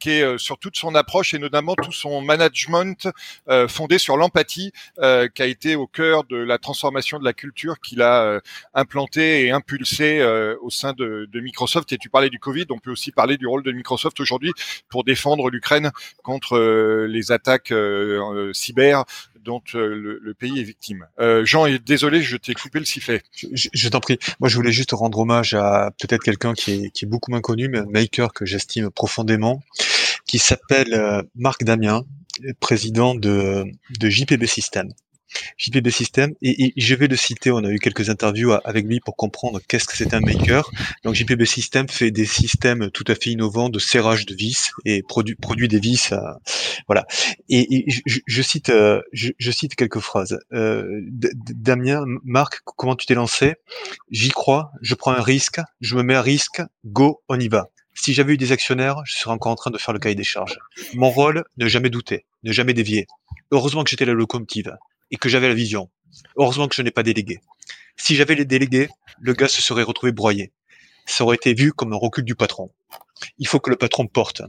qui est sur toute son approche et notamment tout son management fondé sur l'empathie, qui a été au cœur de la transformation de la culture qu'il a euh, implanté et impulsé euh, au sein de, Microsoft. Et tu parlais du Covid, on peut aussi parler du rôle de Microsoft aujourd'hui pour défendre l'Ukraine contre euh, les attaques cyber dont le, pays est victime. Jean, désolé, je t'ai coupé le sifflet. Je, t'en prie. Moi, je voulais juste rendre hommage à peut-être quelqu'un qui est, qui est beaucoup moins connu, mais un maker que j'estime profondément, qui s'appelle Marc Damien, président de, de JPB System. JPB System, et, je vais le citer, on a eu quelques interviews avec lui pour comprendre qu'est-ce que c'est un maker. Donc JPB System fait des systèmes tout à fait innovants de serrage de vis et produit, produit des vis, euh, voilà. Et, je, cite, euh, je, cite quelques phrases. Euh, Damien, Marc, comment tu t'es lancé? J'y crois, je prends un risque, je me mets à risque, go, on y va. Si j'avais eu des actionnaires, je serais encore en train de faire le cahier des charges. Mon rôle, ne jamais douter, ne jamais dévier. Heureusement que j'étais la locomotive et que j'avais la vision. Heureusement que je n'ai pas délégué. Si j'avais les délégués, le gars se serait retrouvé broyé. Ça aurait été vu comme un recul du patron. Il faut que le patron porte.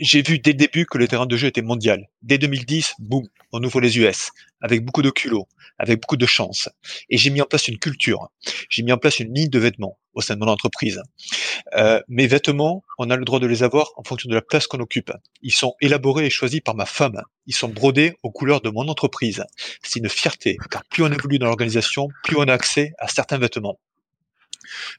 J'ai vu dès le début que le terrain de jeu était mondial. Dès 2010, boum, on ouvre les US, avec beaucoup de culot, avec beaucoup de chance. Et j'ai mis en place une culture. J'ai mis en place une ligne de vêtements au sein de mon entreprise. Euh, mes vêtements, on a le droit de les avoir en fonction de la place qu'on occupe. Ils sont élaborés et choisis par ma femme. Ils sont brodés aux couleurs de mon entreprise. C'est une fierté, car plus on évolue dans l'organisation, plus on a accès à certains vêtements.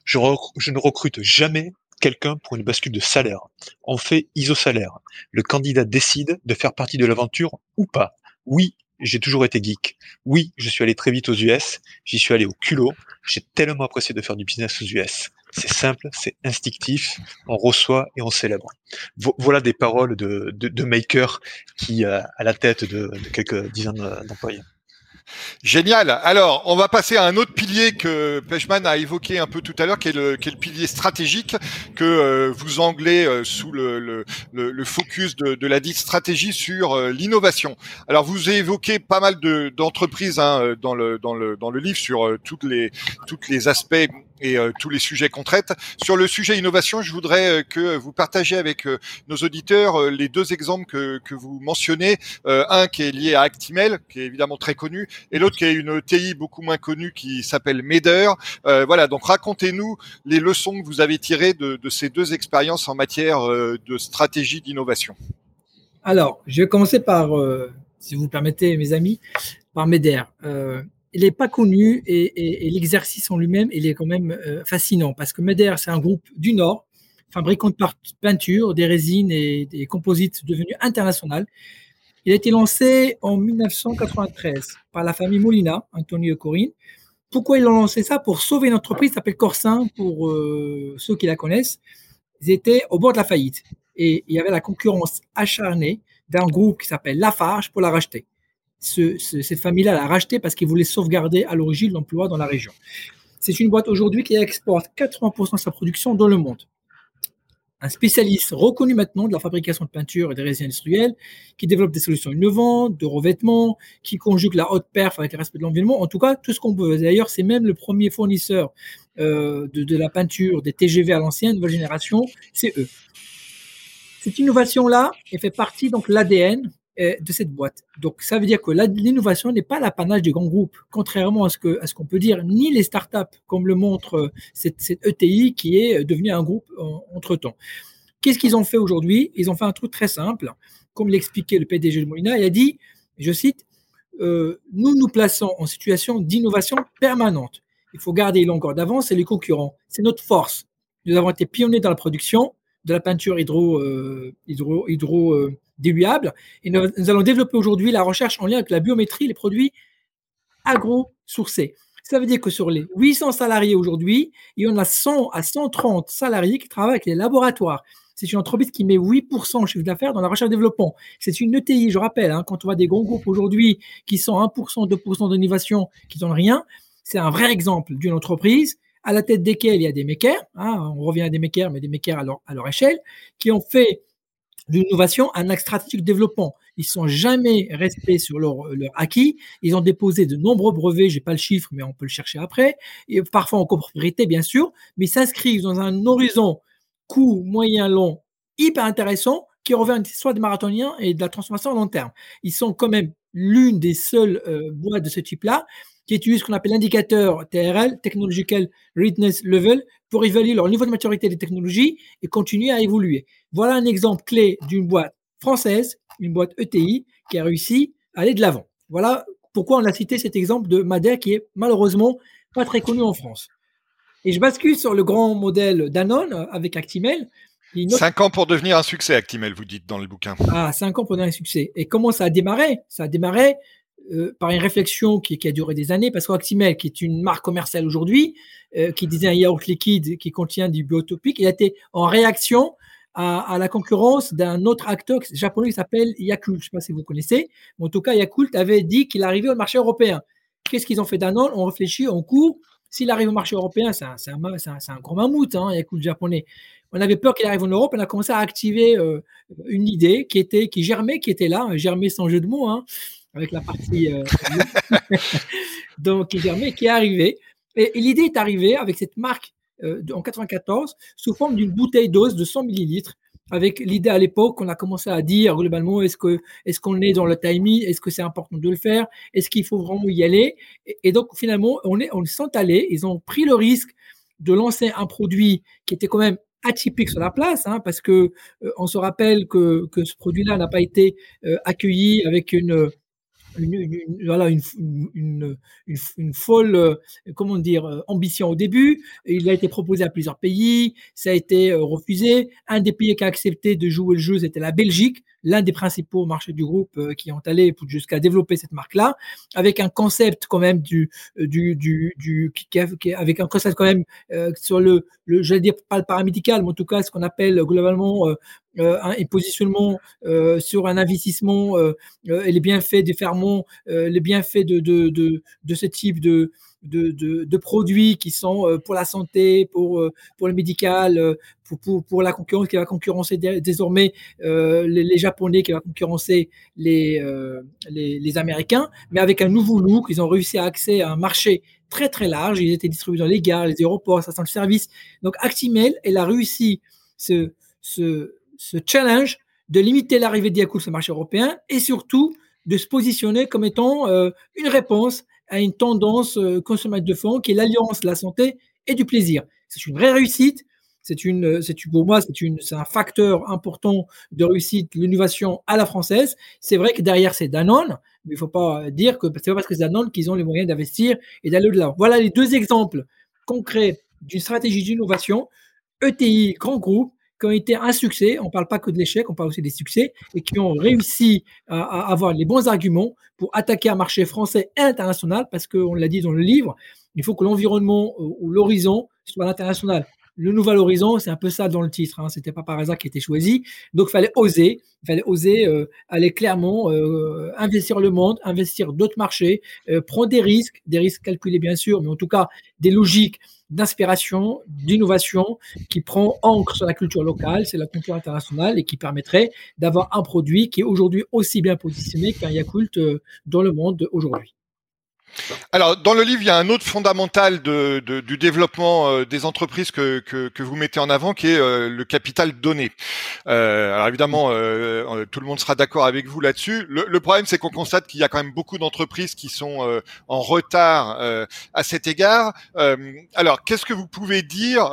Je, je ne recrute jamais quelqu'un pour une bascule de salaire. On fait iso-salaire. Le candidat décide de faire partie de l'aventure ou pas. Oui, j'ai toujours été geek. Oui, je suis allé très vite aux US. J'y suis allé au culot. J'ai tellement apprécié de faire du business aux US. C'est simple, c'est instinctif. On reçoit et on célèbre. voilà des paroles de, de, maker qui a à la tête de, de quelques dizaines d'employés. Génial. Alors, on va passer à un autre pilier que Pechman a évoqué un peu tout à l'heure, qui, est le, pilier stratégique que euh, vous anglais euh, sous le, focus de, la dite stratégie sur euh, l'innovation. Alors, vous évoqué pas mal d'entreprises hein, dans, le, livre sur toutes les aspects et euh, tous les sujets qu'on traite. Sur le sujet innovation, je voudrais euh, que vous partagiez avec euh, nos auditeurs les deux exemples que, que vous mentionnez. un qui est lié à Actimel, qui est évidemment très connu, et l'autre qui est une TI beaucoup moins connue qui s'appelle Meder. voilà, donc racontez-nous les leçons que vous avez tirées de, de ces deux expériences en matière de stratégie d'innovation. Alors, je vais commencer par, si vous permettez, mes amis, par Meder il n'est pas connu et, l'exercice en lui-même, il est quand même euh, fascinant parce que MEDER, c'est un groupe du Nord, fabricant de peinture, des résines et des composites devenu international. Il a été lancé en 1993 par la famille Molina, Antonio Corinne. Pourquoi ils ont lancé ça? Pour sauver une entreprise qui s'appelle Corsin, pour euh, ceux qui la connaissent. Ils étaient au bord de la faillite. Et il y avait la concurrence acharnée d'un groupe qui s'appelle Lafarge pour la racheter. Cette famille-là l'a racheté parce qu'ils voulaient sauvegarder à l'origine l'emploi dans la région. C'est une boîte aujourd'hui qui exporte 80% de sa production dans le monde un spécialiste reconnu maintenant de la fabrication de peinture et des résines industrielles, qui développe des solutions innovantes, de revêtement, qui conjugue la haute perf avec le respect de l'environnement. En tout cas, tout ce qu'on peut. D'ailleurs, c'est même le premier fournisseur euh, de, la peinture des TGV à l'ancienne, nouvelle génération, c'est eux. Cette innovation-là, elle fait partie donc l'ADN de cette boîte. Donc, ça veut dire que l'innovation n'est pas l'apanage des grands groupes, contrairement à ce qu'on peut dire, ni les startups, comme le montre euh, cette, cette ETI qui est devenu un groupe entre temps. Qu'est-ce qu'ils ont fait aujourd'hui? Ils ont fait un truc très simple, comme l'expliquait le PDG de Molina. Il a dit, je cite, euh, nous nous plaçons en situation d'innovation permanente. Il faut garder longueur d'avance et les concurrents. C'est notre force. Nous avons été pionniers dans la production de la peinture hydro, hydro, hydro diluable. Et nous, allons développer aujourd'hui la recherche en lien avec la biométrie, les produits agro-sourcés. Ça veut dire que sur les 800 salariés aujourd'hui, il y en a 100 à 130 salariés qui travaillent avec les laboratoires. C'est une entreprise qui met 8% de chiffre d'affaires dans la recherche et développement. C'est une ETI, je rappelle, hein, quand on voit des grands groupes aujourd'hui qui sont 1%, 2% d'innovation, qui n'ont rien, c'est un vrai exemple d'une entreprise à la tête desquelles il y a des makers, hein, on revient à des makers, mais des makers à leur échelle, qui ont fait l'innovation un axe stratégique de développement. Ils sont jamais restés sur leur, leur acquis. Ils ont déposé de nombreux brevets. J'ai pas le chiffre, mais on peut le chercher après. Et parfois en copropriété, bien sûr, mais s'inscrivent dans un horizon court, moyen, long, hyper intéressant qui revient soit des marathoniens et de la transformation à long terme. Ils sont quand même l'une des seules euh, boîtes de ce type-là qui utilisent ce qu'on appelle l'indicateur TRL, Technological Readiness Level, pour évaluer leur niveau de maturité des technologies et continuer à évoluer. Voilà un exemple clé d'une boîte française, une boîte ETI, qui a réussi à aller de l'avant. Voilà pourquoi on a cité cet exemple de Madère qui est malheureusement pas très connu en France. Et je bascule sur le grand modèle Danone avec Actimel. Cinq ans pour devenir un succès, Actimel, vous dites dans le bouquin. Ah, cinq ans pour devenir un succès. Et comment ça a démarré? Ça a démarré euh, par une réflexion qui, a duré des années, parce qu'Actimel, qui est une marque commerciale aujourd'hui, euh, qui disait un yaourt liquide qui contient du biotopique, il a été en réaction à, la concurrence d'un autre acteur japonais qui s'appelle Yakult. Je ne sais pas si vous connaissez, mais en tout cas, Yakult avait dit qu'il arrivait au marché européen. Qu'est-ce qu'ils ont fait d'un an On réfléchit, on court. S'il arrive au marché européen, c'est un, un, gros mammouth, hein, Yakult japonais. On avait peur qu'il arrive en Europe. On a commencé à activer euh, une idée qui était, qui germait, qui était là, germait sans jeu de mots, hein, avec la partie euh, donc qui germait, qui est arrivé. Et, l'idée est arrivée avec cette marque euh, en 94 sous forme d'une bouteille d'os de 100 millilitres avec l'idée à l'époque qu'on a commencé à dire globalement est-ce que est-ce qu'on est dans le timing est-ce que c'est important de le faire est-ce qu'il faut vraiment y aller? Et, donc finalement on est on ils ont pris le risque de lancer un produit qui était quand même atypique sur la place, hein, parce que euh, on se rappelle que, que ce produit-là n'a pas été accueilli avec une une, voilà, une, une, une, folle, euh, comment dire, euh, ambition au début. Il a été proposé à plusieurs pays, ça a été euh, refusé. Un des pays qui a accepté de jouer le jeu, c'était la Belgique, l'un des principaux marchés du groupe qui ont allé jusqu'à développer cette marque-là, avec un concept quand même du, du, du, du avec un concept quand même sur le, le j'allais dire pas le paramédical, mais en tout cas ce qu'on appelle globalement euh, un, positionnement euh, sur un investissement euh, et les bienfaits des ferments, les bienfaits de, de, de, de ce type de, de, de, produits qui sont pour la santé, pour, pour le médical, pour, pour, la concurrence qui va concurrencer désormais les, les, Japonais, qui va concurrencer les, les, les, Américains, mais avec un nouveau look, ils ont réussi à accéder à un marché très très large, ils étaient distribués dans les gares, les aéroports, ça sent le service. Donc Actimel, elle a réussi ce, ce, ce challenge de limiter l'arrivée de sur le marché européen et surtout de se positionner comme étant euh, une réponse à une tendance euh, consommateur de fonds qui est l'alliance de la santé et du plaisir. C'est une vraie réussite. C'est une, c'est pour moi, c'est un facteur important de réussite, l'innovation à la française. C'est vrai que derrière c'est Danone, mais il faut pas dire que c'est pas parce que c'est Danone qu'ils ont les moyens d'investir et d'aller au-delà. Voilà les deux exemples concrets d'une stratégie d'innovation. ETI, grand groupe, qui ont été un succès. On ne parle pas que de l'échec, on parle aussi des succès et qui ont réussi à, avoir les bons arguments pour attaquer un marché français et international parce qu'on l'a dit dans le livre, il faut que l'environnement ou l'horizon soit l'international le nouvel horizon, c'est un peu ça dans le titre. Hein. C'était pas par hasard qui était choisi. Donc, il fallait oser. Fallait oser euh, aller clairement euh, investir le monde, investir d'autres marchés, euh, prendre des risques, des risques calculés bien sûr, mais en tout cas des logiques d'inspiration, d'innovation qui prend ancre sur la culture locale, c'est la culture internationale et qui permettrait d'avoir un produit qui est aujourd'hui aussi bien positionné qu'un Yakult dans le monde aujourd'hui. Alors, dans le livre, il y a un autre fondamental du développement euh, des entreprises que, vous mettez en avant, qui est euh, le capital donné. Euh, alors évidemment, tout le monde sera d'accord avec vous là-dessus. Le, problème, c'est qu'on constate qu'il y a quand même beaucoup d'entreprises qui sont en retard à cet égard. alors, qu'est-ce que vous pouvez dire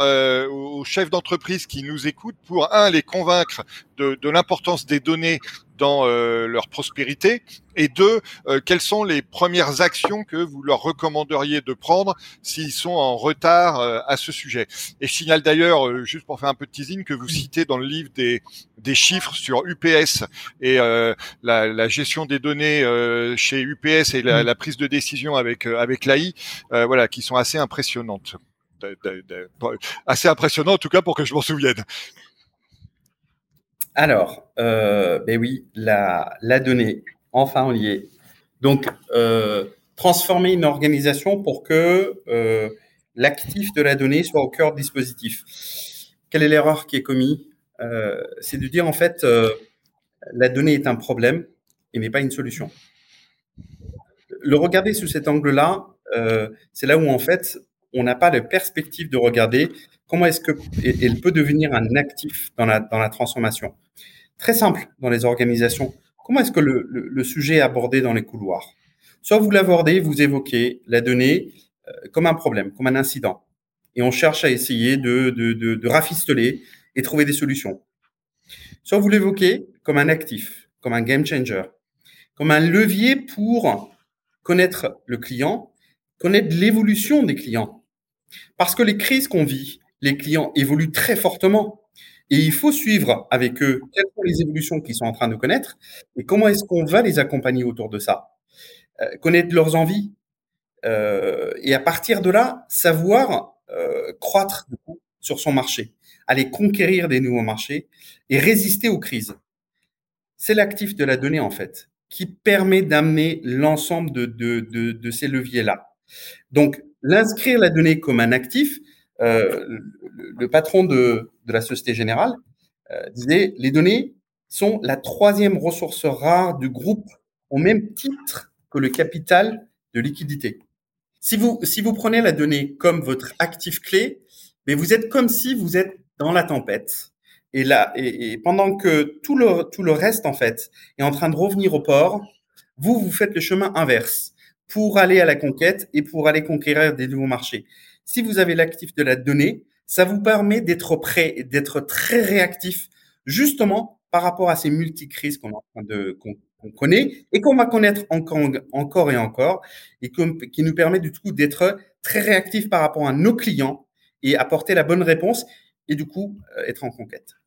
aux chefs d'entreprise qui nous écoutent pour un les convaincre de l'importance des données dans euh, leur prospérité Et deux, euh, quelles sont les premières actions que vous leur recommanderiez de prendre s'ils sont en retard euh, à ce sujet? Et je signale d'ailleurs, juste pour faire un peu de teasing, que vous citez dans le livre des, des chiffres sur UPS et la, la, gestion des données chez UPS et la, la, prise de décision avec avec l'AI, voilà, qui sont assez impressionnantes. assez impressionnant en tout cas pour que je m'en souvienne. Alors, euh, ben oui, la, la donnée, enfin on y est. Donc, euh, transformer une organisation pour que euh, l'actif de la donnée soit au cœur du dispositif. Quelle est l'erreur qui est commise? C'est de dire en fait, la donnée est un problème et n'est pas une solution. Le regarder sous cet angle-là, c'est là où en fait, on n'a pas de perspective de regarder comment est-ce qu'elle peut devenir un actif la, dans la transformation Très simple dans les organisations. Comment est-ce que le, sujet est abordé dans les couloirs? Soit vous l'abordez, vous évoquez la donnée euh, comme un problème, comme un incident, et on cherche à essayer de, de, de, de rafistoler et trouver des solutions. Soit vous l'évoquez comme un actif, comme un game changer, comme un levier pour connaître le client, connaître l'évolution des clients. Parce que les crises qu'on vit, les clients évoluent très fortement. Et il faut suivre avec eux quelles sont les évolutions qu'ils sont en train de connaître et comment est-ce qu'on va les accompagner autour de ça. Euh, connaître leurs envies euh, et à partir de là, savoir euh, croître sur son marché, aller conquérir des nouveaux marchés et résister aux crises. C'est l'actif de la donnée en fait qui permet d'amener l'ensemble de, de, de, de ces leviers-là. Donc, l'inscrire la donnée comme un actif, le, patron de, la Société Générale euh, disait les données sont la troisième ressource rare du groupe au même titre que le capital de liquidité. Si vous, si vous prenez la donnée comme votre actif clé, mais vous êtes comme si vous êtes dans la tempête. Et là, et, pendant que tout le, tout le reste, en fait, est en train de revenir au port, vous, vous faites le chemin inverse pour aller à la conquête et pour aller conquérir des nouveaux marchés. Si vous avez l'actif de la donnée, ça vous permet d'être prêt et d'être très réactif, justement par rapport à ces multi-crises qu'on qu'on connaît et qu'on va connaître encore, encore et encore et qui nous permet du coup d'être très réactif par rapport à nos clients et apporter la bonne réponse et du coup euh, être en conquête.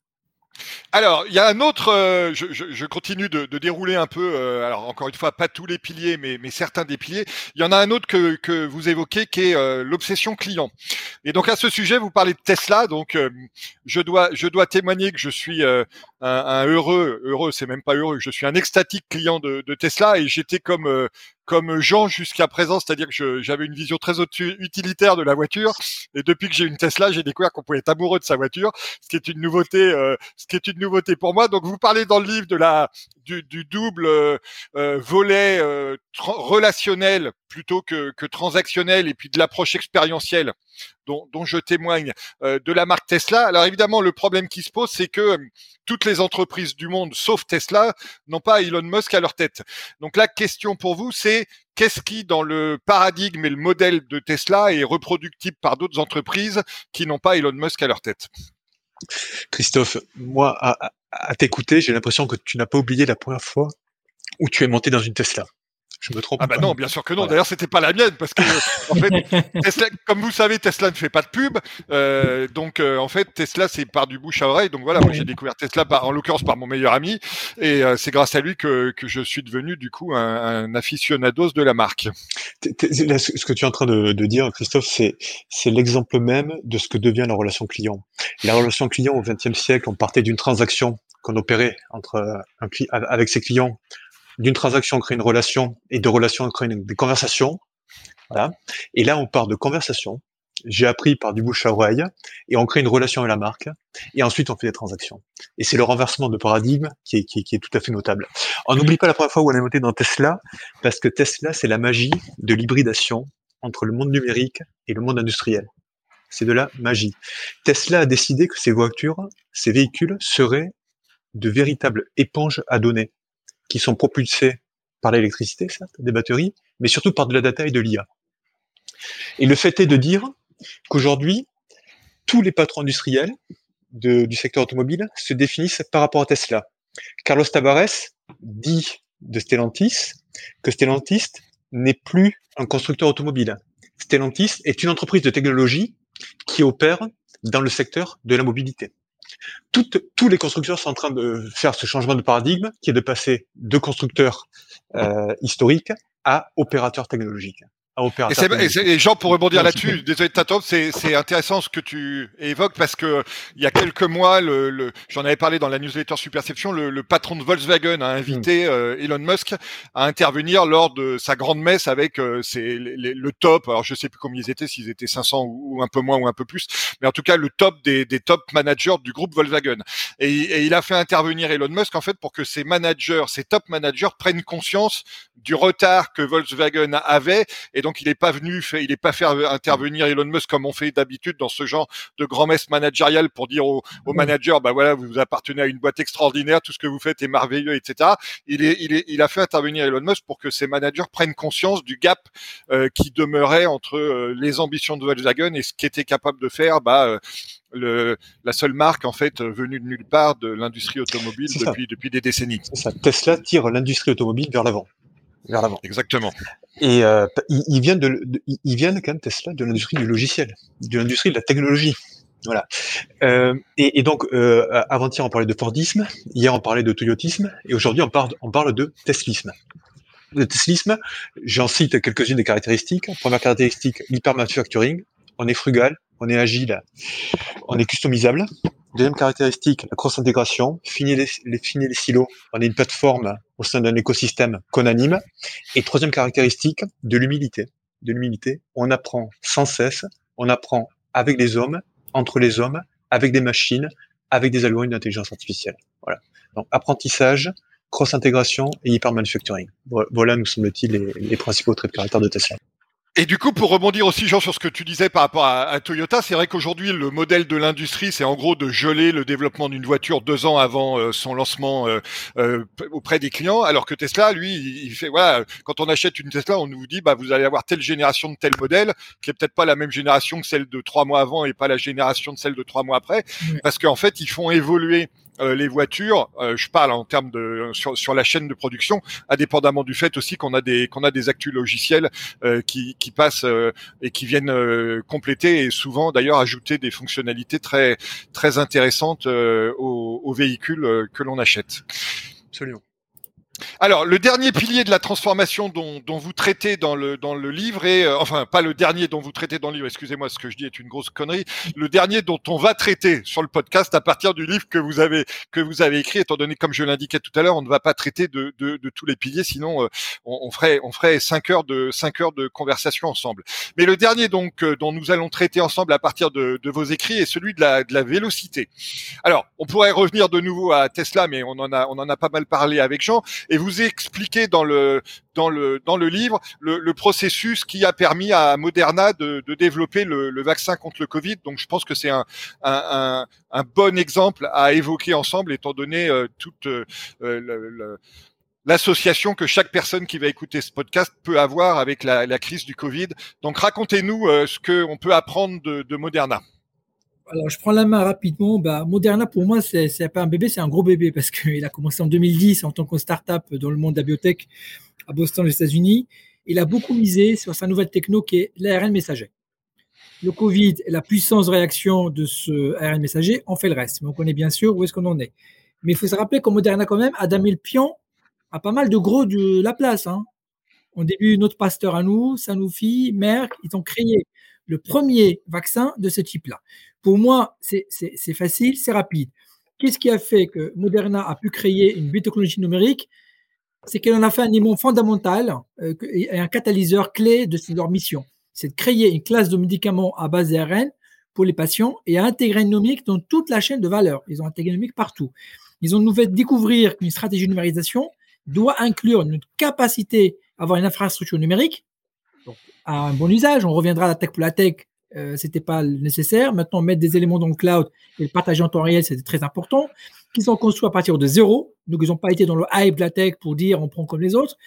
Alors, il y a un autre, euh, je, je, je, continue de, de, dérouler un peu, euh, alors encore une fois, pas tous les piliers, mais, mais, certains des piliers. Il y en a un autre que, que vous évoquez qui est euh, l'obsession client. Et donc à ce sujet, vous parlez de Tesla, donc je, dois, je dois témoigner que je suis un, un, heureux, heureux, c'est même pas heureux, je suis un extatique client de, de Tesla et j'étais comme comme Jean jusqu'à présent, c'est-à-dire que j'avais une vision très utilitaire de la voiture. Et depuis que j'ai une Tesla, j'ai découvert qu'on pouvait être amoureux de sa voiture, ce qui est une nouveauté, euh, ce qui est une nouveauté pour moi. Donc vous parlez dans le livre de la du, du double euh, euh volet euh, relationnel plutôt que, que, transactionnel et puis de l'approche expérientielle dont, je témoigne euh, de la marque Tesla. Alors évidemment, le problème qui se pose, c'est que euh, toutes les entreprises du monde, sauf Tesla, n'ont pas Elon Musk à leur tête. Donc la question pour vous, c'est qu'est-ce qui, dans le paradigme et le modèle de Tesla, est reproductible par d'autres entreprises qui n'ont pas Elon Musk à leur tête? Christophe, moi, à t'écouter, j'ai l'impression que tu n'as pas oublié la première fois où tu es monté dans une Tesla. Je me trompe Ah bah pas. non, bien sûr que non. Voilà. D'ailleurs, c'était pas la mienne parce que en fait, Tesla, comme vous savez, Tesla ne fait pas de pub. Euh, donc euh, en fait, Tesla c'est par du bouche à oreille. Donc voilà, moi j'ai découvert Tesla par, en l'occurrence par mon meilleur ami et euh, c'est grâce à lui que, que je suis devenu du coup un, un aficionados de la marque. Là, ce que tu es en train de, de dire, Christophe, c'est c'est l'exemple même de ce que devient la relation client. La relation client au XXe siècle, on partait d'une transaction qu'on opérait entre euh, un avec ses clients. D'une transaction, on crée une relation, et de relation, on crée une, des conversations. Voilà. Et là, on part de conversation. J'ai appris par du bouche à oreille, et on crée une relation avec la marque, et ensuite on fait des transactions. Et c'est le renversement de paradigme qui est, est, est tout à fait notable. On n'oublie pas la première fois où on a noté dans Tesla, parce que Tesla, c'est la magie de l'hybridation entre le monde numérique et le monde industriel. C'est de la magie. Tesla a décidé que ces voitures, ces véhicules seraient de véritables éponges à données qui sont propulsées par l'électricité, certes, des batteries, mais surtout par de la data et de l'IA. Et le fait est de dire qu'aujourd'hui, tous les patrons industriels du secteur automobile se définissent par rapport à Tesla. Carlos Tavares dit de Stellantis que Stellantis n'est plus un constructeur automobile. Stellantis est une entreprise de technologie qui opère dans le secteur de la mobilité. Tous les constructeurs sont en train de faire ce changement de paradigme qui est de passer de constructeurs euh, historiques à opérateurs technologiques. À Et, et, et Jean, pour rebondir là-dessus, désolé de t'interrompre, c'est, c'est intéressant ce que tu évoques parce que il y a quelques mois, le, le- j'en avais parlé dans la newsletter Superception, le, le patron de Volkswagen a invité euh, Elon Musk à intervenir lors de sa grande messe avec euh, ses- les- les- le top. Alors je sais plus combien ils étaient, s'ils étaient 500 ou, ou un peu moins ou un peu plus, mais en tout cas le top des, des top managers du groupe Volkswagen. Et, et il a fait intervenir Elon Musk en fait pour que ces managers, ces top managers prennent conscience du retard que Volkswagen avait et donc il n'est pas venu, fait, il n'est pas fait intervenir Elon Musk comme on fait d'habitude dans ce genre de grand messe managériale pour dire aux, managers, bah voilà, vous appartenez à une boîte extraordinaire, tout ce que vous faites est merveilleux, etc. Il est, il est, il a fait intervenir Elon Musk pour que ces managers prennent conscience du gap euh, qui demeurait entre euh, les ambitions de Volkswagen et ce qu'était capable de faire, bah euh, le, la seule marque en fait venue de nulle part de l'industrie automobile depuis depuis des décennies. Ça. Tesla tire l'industrie automobile vers l'avant. Vers l'avant. Exactement. Et euh, il, il vient de, de- il vient quand même Tesla de l'industrie du logiciel, de l'industrie de la technologie. Voilà. Euh, et, et donc euh, avant-hier on parlait de Fordisme, hier on parlait de Toyotisme, et aujourd'hui on parle, on parle de Teslisme. Le Teslisme, j'en cite quelques-unes des caractéristiques. Première caractéristique, l'hypermanufacturing. On est frugal, on est agile, on est customisable. Deuxième caractéristique, la cross-intégration, finir les, les, finir les silos. On est une plateforme au sein d'un écosystème qu'on anime. Et troisième caractéristique, de l'humilité. De l'humilité, on apprend sans cesse, on apprend avec les hommes, entre les hommes, avec des machines, avec des algorithmes d'intelligence artificielle. Voilà. Donc apprentissage, cross-intégration et hyper-manufacturing. Voilà, nous semble-t-il, les, les principaux traits de caractère de Tesla. Et du coup, pour rebondir aussi, Jean, sur ce que tu disais par rapport à, à Toyota, c'est vrai qu'aujourd'hui, le modèle de l'industrie, c'est en gros de geler le développement d'une voiture deux ans avant euh, son lancement euh, euh, auprès des clients, alors que Tesla, lui, il fait voilà, quand on achète une Tesla, on nous dit, bah, vous allez avoir telle génération de tel modèle, qui est peut-être pas la même génération que celle de trois mois avant et pas la génération de celle de trois mois après, parce qu'en fait, ils font évoluer euh, les voitures, euh, je parle en termes de sur, sur la chaîne de production, indépendamment du fait aussi qu'on a des qu'on a des actus logiciels euh, qui, qui passent euh, et qui viennent euh, compléter et souvent d'ailleurs ajouter des fonctionnalités très très intéressantes euh, aux, aux véhicules que l'on achète. Absolument. Alors, le dernier pilier de la transformation dont, vous traitez dans le, dans le livre est, euh, enfin, pas le dernier dont vous traitez dans le livre, excusez-moi, ce que je dis est une grosse connerie, le dernier dont on va traiter sur le podcast à partir du livre que vous avez, que vous avez écrit, étant donné, comme je l'indiquais tout à l'heure, on ne va pas traiter de, de, de tous les piliers, sinon euh, on, on ferait, on ferait cinq heures de, cinq heures de conversation ensemble. Mais le dernier donc, euh, dont nous allons traiter ensemble à partir de, de vos écrits est celui de la, de la vélocité. Alors, on pourrait revenir de nouveau à Tesla, mais on en a, on en a pas mal parlé avec Jean et vous expliquez dans le dans le dans le livre le, le processus qui a permis à Moderna de, de développer le, le, vaccin contre le Covid. Donc je pense que c'est un, un, un, un, bon exemple à évoquer ensemble, étant donné euh, toute euh, l'association que chaque personne qui va écouter ce podcast peut avoir avec la, la crise du Covid. Donc racontez-nous euh, ce qu'on peut apprendre de, de Moderna. Alors, je prends la main rapidement. Bah, Moderna, pour moi, c'est pas un bébé, c'est un gros bébé parce qu'il a commencé en 2010 en tant que start-up dans le monde de la biotech à Boston, aux États-Unis. Il a beaucoup misé sur sa nouvelle techno qui est l'ARN messager. Le Covid et la puissance de réaction de ce ARN messager ont fait le reste. Mais on connaît bien sûr où est-ce qu'on en est. Mais il faut se rappeler qu'en Moderna, quand même, Adam le pion a pas mal de gros de la place. Hein. Au début, notre pasteur à nous, Sanofi, Merck, ils ont créé le premier vaccin de ce type-là. Pour moi, c'est facile, c'est rapide. Qu'est-ce qui a fait que Moderna a pu créer une biotechnologie numérique? C'est qu'elle en a fait un élément fondamental euh, et un catalyseur clé de leur mission. C'est de créer une classe de médicaments à base d'ARN pour les patients et à intégrer une numérique dans toute la chaîne de valeur. Ils ont intégré une numérique partout. Ils ont nous fait découvrir qu'une stratégie de numérisation doit inclure une capacité à avoir une infrastructure numérique à un bon usage. On reviendra à la tech pour la tech euh, c'était pas nécessaire. Maintenant, mettre des éléments dans le cloud et le partager en temps réel, c'était très important. Qu'ils sont construits à partir de zéro. Donc, ils n'ont pas été dans le hype de la tech pour dire on prend comme les autres.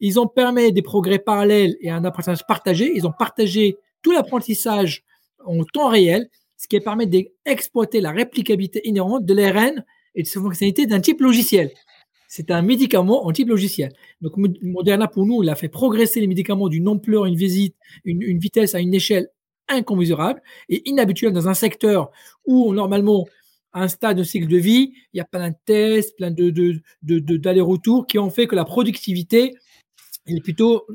Ils ont permis des progrès parallèles et un apprentissage partagé. Ils ont partagé tout l'apprentissage en temps réel, ce qui permet d'exploiter la réplicabilité inhérente de l'ARN et de sa fonctionnalité d'un type logiciel. C'est un médicament en type logiciel. Donc Moderna, pour nous, il a fait progresser les médicaments d'une ampleur, une visite, une vitesse à une échelle incommensurable et inhabituel dans un secteur où normalement à un stade de cycle de vie, il y a plein de tests, plein de, de, d'allers-retours qui ont fait que la productivité est plutôt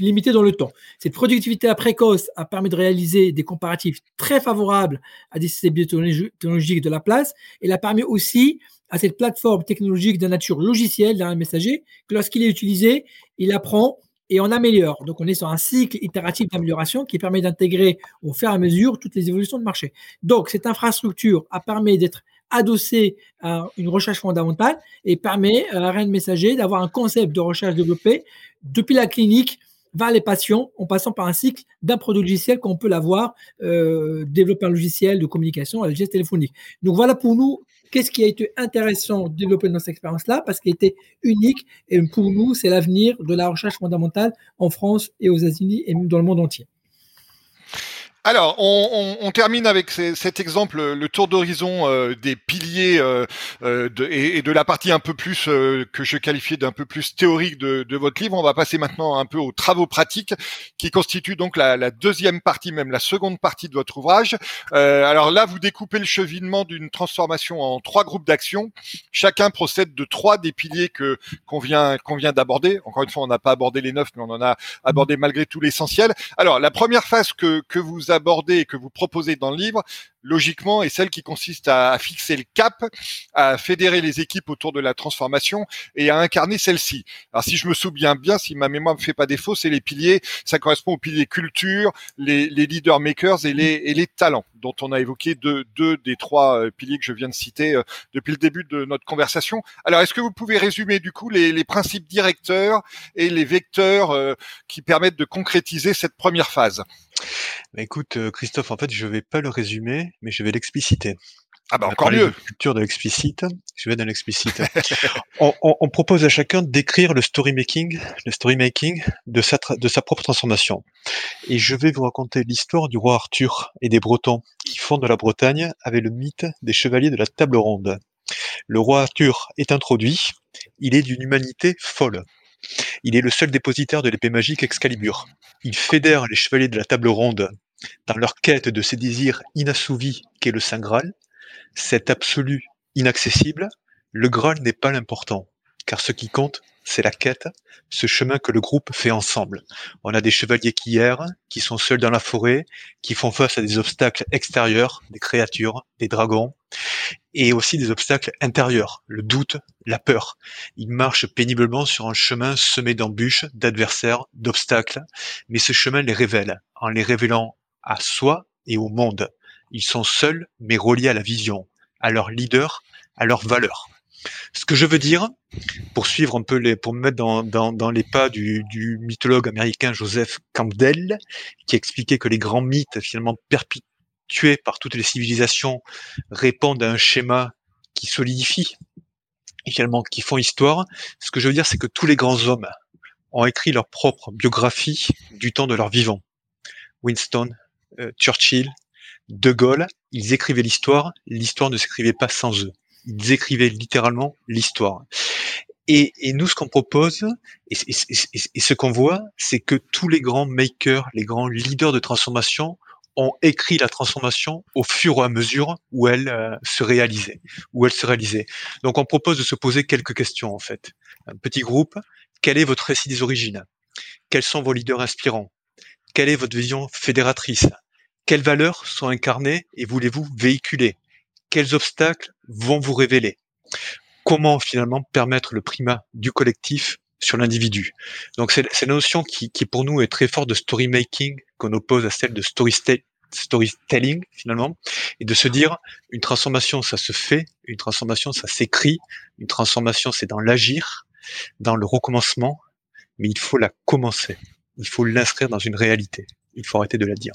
limitée dans le temps. Cette productivité à précoce a permis de réaliser des comparatifs très favorables à des systèmes technologiques de la place. Et a permis aussi à cette plateforme technologique de nature logicielle d'un messager que lorsqu'il est utilisé, il apprend et on améliore. Donc, on est sur un cycle itératif d'amélioration qui permet d'intégrer au fur et à mesure toutes les évolutions de marché. Donc, cette infrastructure a permis d'être adossée à une recherche fondamentale et permet à RN Messager d'avoir un concept de recherche développé depuis la clinique vers les patients en passant par un cycle d'un produit logiciel qu'on peut l'avoir, euh, développer un logiciel de communication, un logiciel téléphonique. Donc voilà pour nous Qu'est-ce qui a été intéressant de développer dans cette expérience-là? Parce qu'elle était unique et pour nous, c'est l'avenir de la recherche fondamentale en France et aux États-Unis et dans le monde entier. Alors, on, on, on, termine avec cet exemple, le tour d'horizon euh, des piliers euh, euh, de, et, de la partie un peu plus que je qualifiais d'un peu plus théorique de, de, votre livre. On va passer maintenant un peu aux travaux pratiques, qui constituent donc la, la deuxième partie, même la seconde partie de votre ouvrage. alors là, vous découpez le cheminement d'une transformation en trois groupes d'action. Chacun procède de trois des piliers que qu'on vient qu'on vient d'aborder. Encore une fois, on n'a pas abordé les neuf, mais on en a abordé malgré tout l'essentiel. Alors, la première phase que que vous abordée et que vous proposez dans le livre, logiquement, est celle qui consiste à, fixer le cap, à fédérer les équipes autour de la transformation et à incarner celle-ci. Alors, si je me souviens bien, si ma mémoire me fait pas défaut, c'est les piliers, ça correspond aux piliers culture, les, les leaders makers et les, et les talents, dont on a évoqué deux, deux des trois euh, piliers que je viens de citer euh, depuis le début de notre conversation. Alors, est-ce que vous pouvez résumer du coup les, les principes directeurs et les vecteurs euh, qui permettent de concrétiser cette première phase? Bah, écoute, Christophe, en fait, je vais pas le résumer, mais je vais l'expliciter. Ah bah encore mieux. De culture de l'explicite. Je vais dans l'explicite. on, on, propose à chacun d'écrire le story making, le story making de sa de sa propre transformation. Et je vais vous raconter l'histoire du roi Arthur et des Bretons qui fondent la Bretagne avec le mythe des chevaliers de la table ronde. Le roi Arthur est introduit. Il est d'une humanité folle. Il est le seul dépositaire de l'épée magique Excalibur. Il fédère les chevaliers de la table ronde dans leur quête de ces désirs inassouvis qu'est le Saint Graal, cet absolu inaccessible, le Graal n'est pas l'important, car ce qui compte, c'est la quête, ce chemin que le groupe fait ensemble. On a des chevaliers qui errent, qui sont seuls dans la forêt, qui font face à des obstacles extérieurs, des créatures, des dragons, et aussi des obstacles intérieurs, le doute, la peur. Ils marchent péniblement sur un chemin semé d'embûches, d'adversaires, d'obstacles, mais ce chemin les révèle, en les révélant à soi et au monde. Ils sont seuls, mais reliés à la vision, à leur leader, à leurs valeurs. Ce que je veux dire, pour suivre un peu les, pour me mettre dans, dans, dans les pas du, du, mythologue américain Joseph Campbell, qui expliquait que les grands mythes finalement perpétués par toutes les civilisations répondent à un schéma qui solidifie, finalement qui font histoire. Ce que je veux dire, c'est que tous les grands hommes ont écrit leur propre biographie du temps de leur vivant. Winston, Churchill, De Gaulle, ils écrivaient l'histoire, l'histoire ne s'écrivait pas sans eux. Ils écrivaient littéralement l'histoire. Et, nous, ce qu'on propose et, et ce qu'on voit, c'est que tous les grands makers, les grands leaders de transformation ont écrit la transformation au fur et à mesure où elle euh, se réalisait, où elle se réalisait. Donc on propose de se poser quelques questions en fait. Un petit groupe, quel est votre récit des origines? Quels sont vos leaders inspirants? Quelle est votre vision fédératrice? Quelles valeurs sont incarnées et voulez-vous véhiculer? Quels obstacles vont vous révéler? Comment finalement permettre le primat du collectif sur l'individu? Donc c'est la notion qui, qui, pour nous est très forte de story making qu'on oppose à celle de storytelling finalement, et de se dire une transformation ça se fait, une transformation ça s'écrit, une transformation c'est dans l'agir, dans le recommencement, mais il faut la commencer, il faut l'inscrire dans une réalité, il faut arrêter de la dire.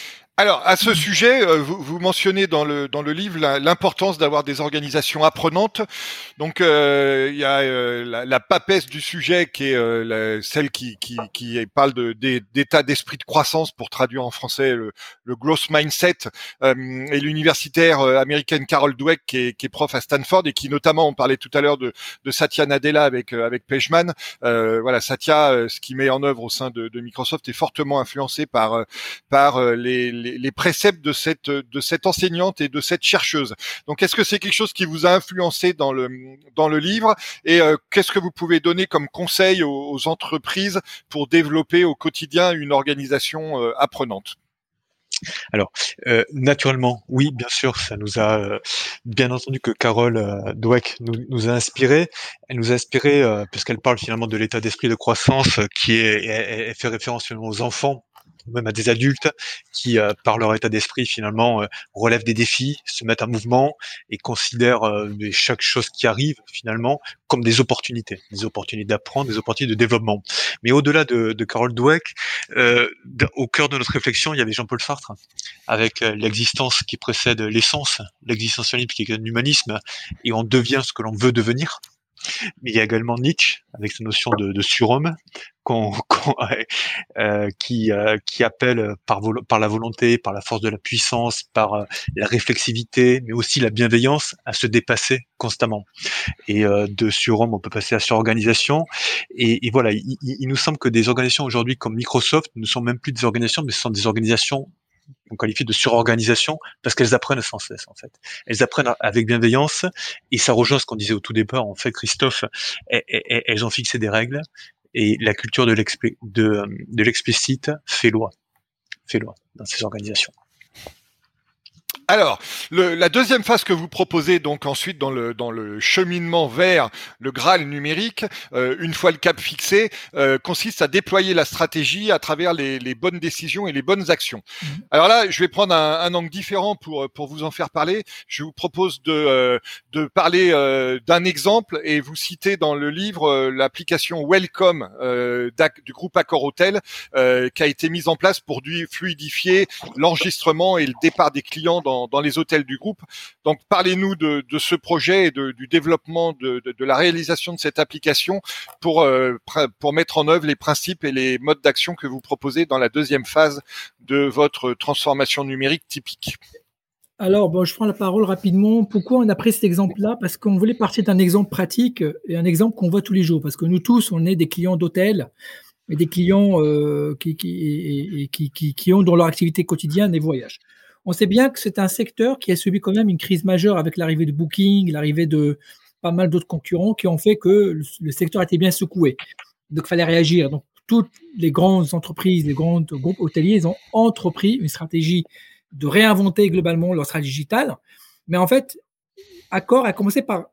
Alors, à ce sujet, euh, vous, vous, mentionnez dans le, dans le livre l'importance d'avoir des organisations apprenantes. Donc, euh, il y a euh, la, la, papesse du sujet qui est celle qui, qui, qui parle d'état d'esprit de croissance, pour traduire en français le, le growth mindset, et l'universitaire américaine Carol Dweck, qui est, qui est, prof à Stanford et qui notamment, on parlait tout à l'heure de, de, Satya Nadella avec, avec Pejman. voilà, Satya, ce qu'il met en œuvre au sein de, de, Microsoft est fortement influencé par, par les les, préceptes de cette de cette enseignante et de cette chercheuse. Donc, est-ce que c'est quelque chose qui vous a influencé dans le dans le livre? Et euh, qu'est-ce que vous pouvez donner comme conseil aux, entreprises pour développer au quotidien une organisation euh, apprenante? Alors, euh, naturellement, oui, bien sûr, ça nous a, bien entendu que Carole Dweck nous, a inspiré. Elle nous a inspiré puisqu'elle parle finalement de l'état d'esprit de croissance qui est, fait référence aux enfants même à des adultes qui, euh, par leur état d'esprit, finalement, euh, relèvent des défis, se mettent en mouvement et considèrent euh, chaque chose qui arrive, finalement, comme des opportunités, des opportunités d'apprendre, des opportunités de développement. Mais au-delà de, de Carol Dweck, au cœur de notre réflexion, il y avait Jean-Paul Sartre, avec l'existence qui précède l'essence, l'existentialisme qui est un humanisme, et on devient ce que l'on veut devenir. Mais il y a également Nietzsche avec sa notion de, surhomme euh, qui, euh, qui appelle par, la volonté, par la force de la puissance, par euh, la réflexivité, mais aussi la bienveillance à se dépasser constamment. Et de surhomme, on peut passer à surorganisation. Et, et voilà, il, il, nous semble que des organisations aujourd'hui comme Microsoft ne sont même plus des organisations, mais ce sont des organisations on qualifie de surorganisation parce qu'elles apprennent sans cesse en fait. Elles apprennent avec bienveillance et ça rejoint ce qu'on disait au tout départ. En fait, Christophe, elles ont fixé des règles et la culture de l'explicite fait loi, fait loi dans ces organisations. Alors, le, la deuxième phase que vous proposez donc ensuite dans le dans le cheminement vers le Graal numérique, euh, une fois le cap fixé, euh, consiste à déployer la stratégie à travers les, les, bonnes décisions et les bonnes actions. Mhm. Alors là, je vais prendre un, un, angle différent pour pour vous en faire parler. Je vous propose de euh, de parler d'un exemple et vous citez dans le livre l'application Welcome du groupe Accor Hotel qui a été mise en place pour fluidifier l'enregistrement et le départ des clients dans dans, les hôtels du groupe. Donc parlez-nous de, ce projet et du développement de, la réalisation de cette application pour, euh, pour mettre en œuvre les principes et les modes d'action que vous proposez dans la deuxième phase de votre transformation numérique typique. Alors, bon, je prends la parole rapidement. Pourquoi on a pris cet exemple-là? Parce qu'on voulait partir d'un exemple pratique et un exemple qu'on voit tous les jours. Parce que nous tous, on est des clients d'hôtels et des clients euh, qui, ont dans leur activité quotidienne des voyages. On sait bien que c'est un secteur qui a subi quand même une crise majeure avec l'arrivée de Booking, l'arrivée de pas mal d'autres concurrents qui ont fait que le secteur a été bien secoué. Donc, il fallait réagir. Donc, toutes les grandes entreprises, les grands groupes hôteliers, ils ont entrepris une stratégie de réinventer globalement leur stratégie digitale. Mais en fait, Accor a commencé par,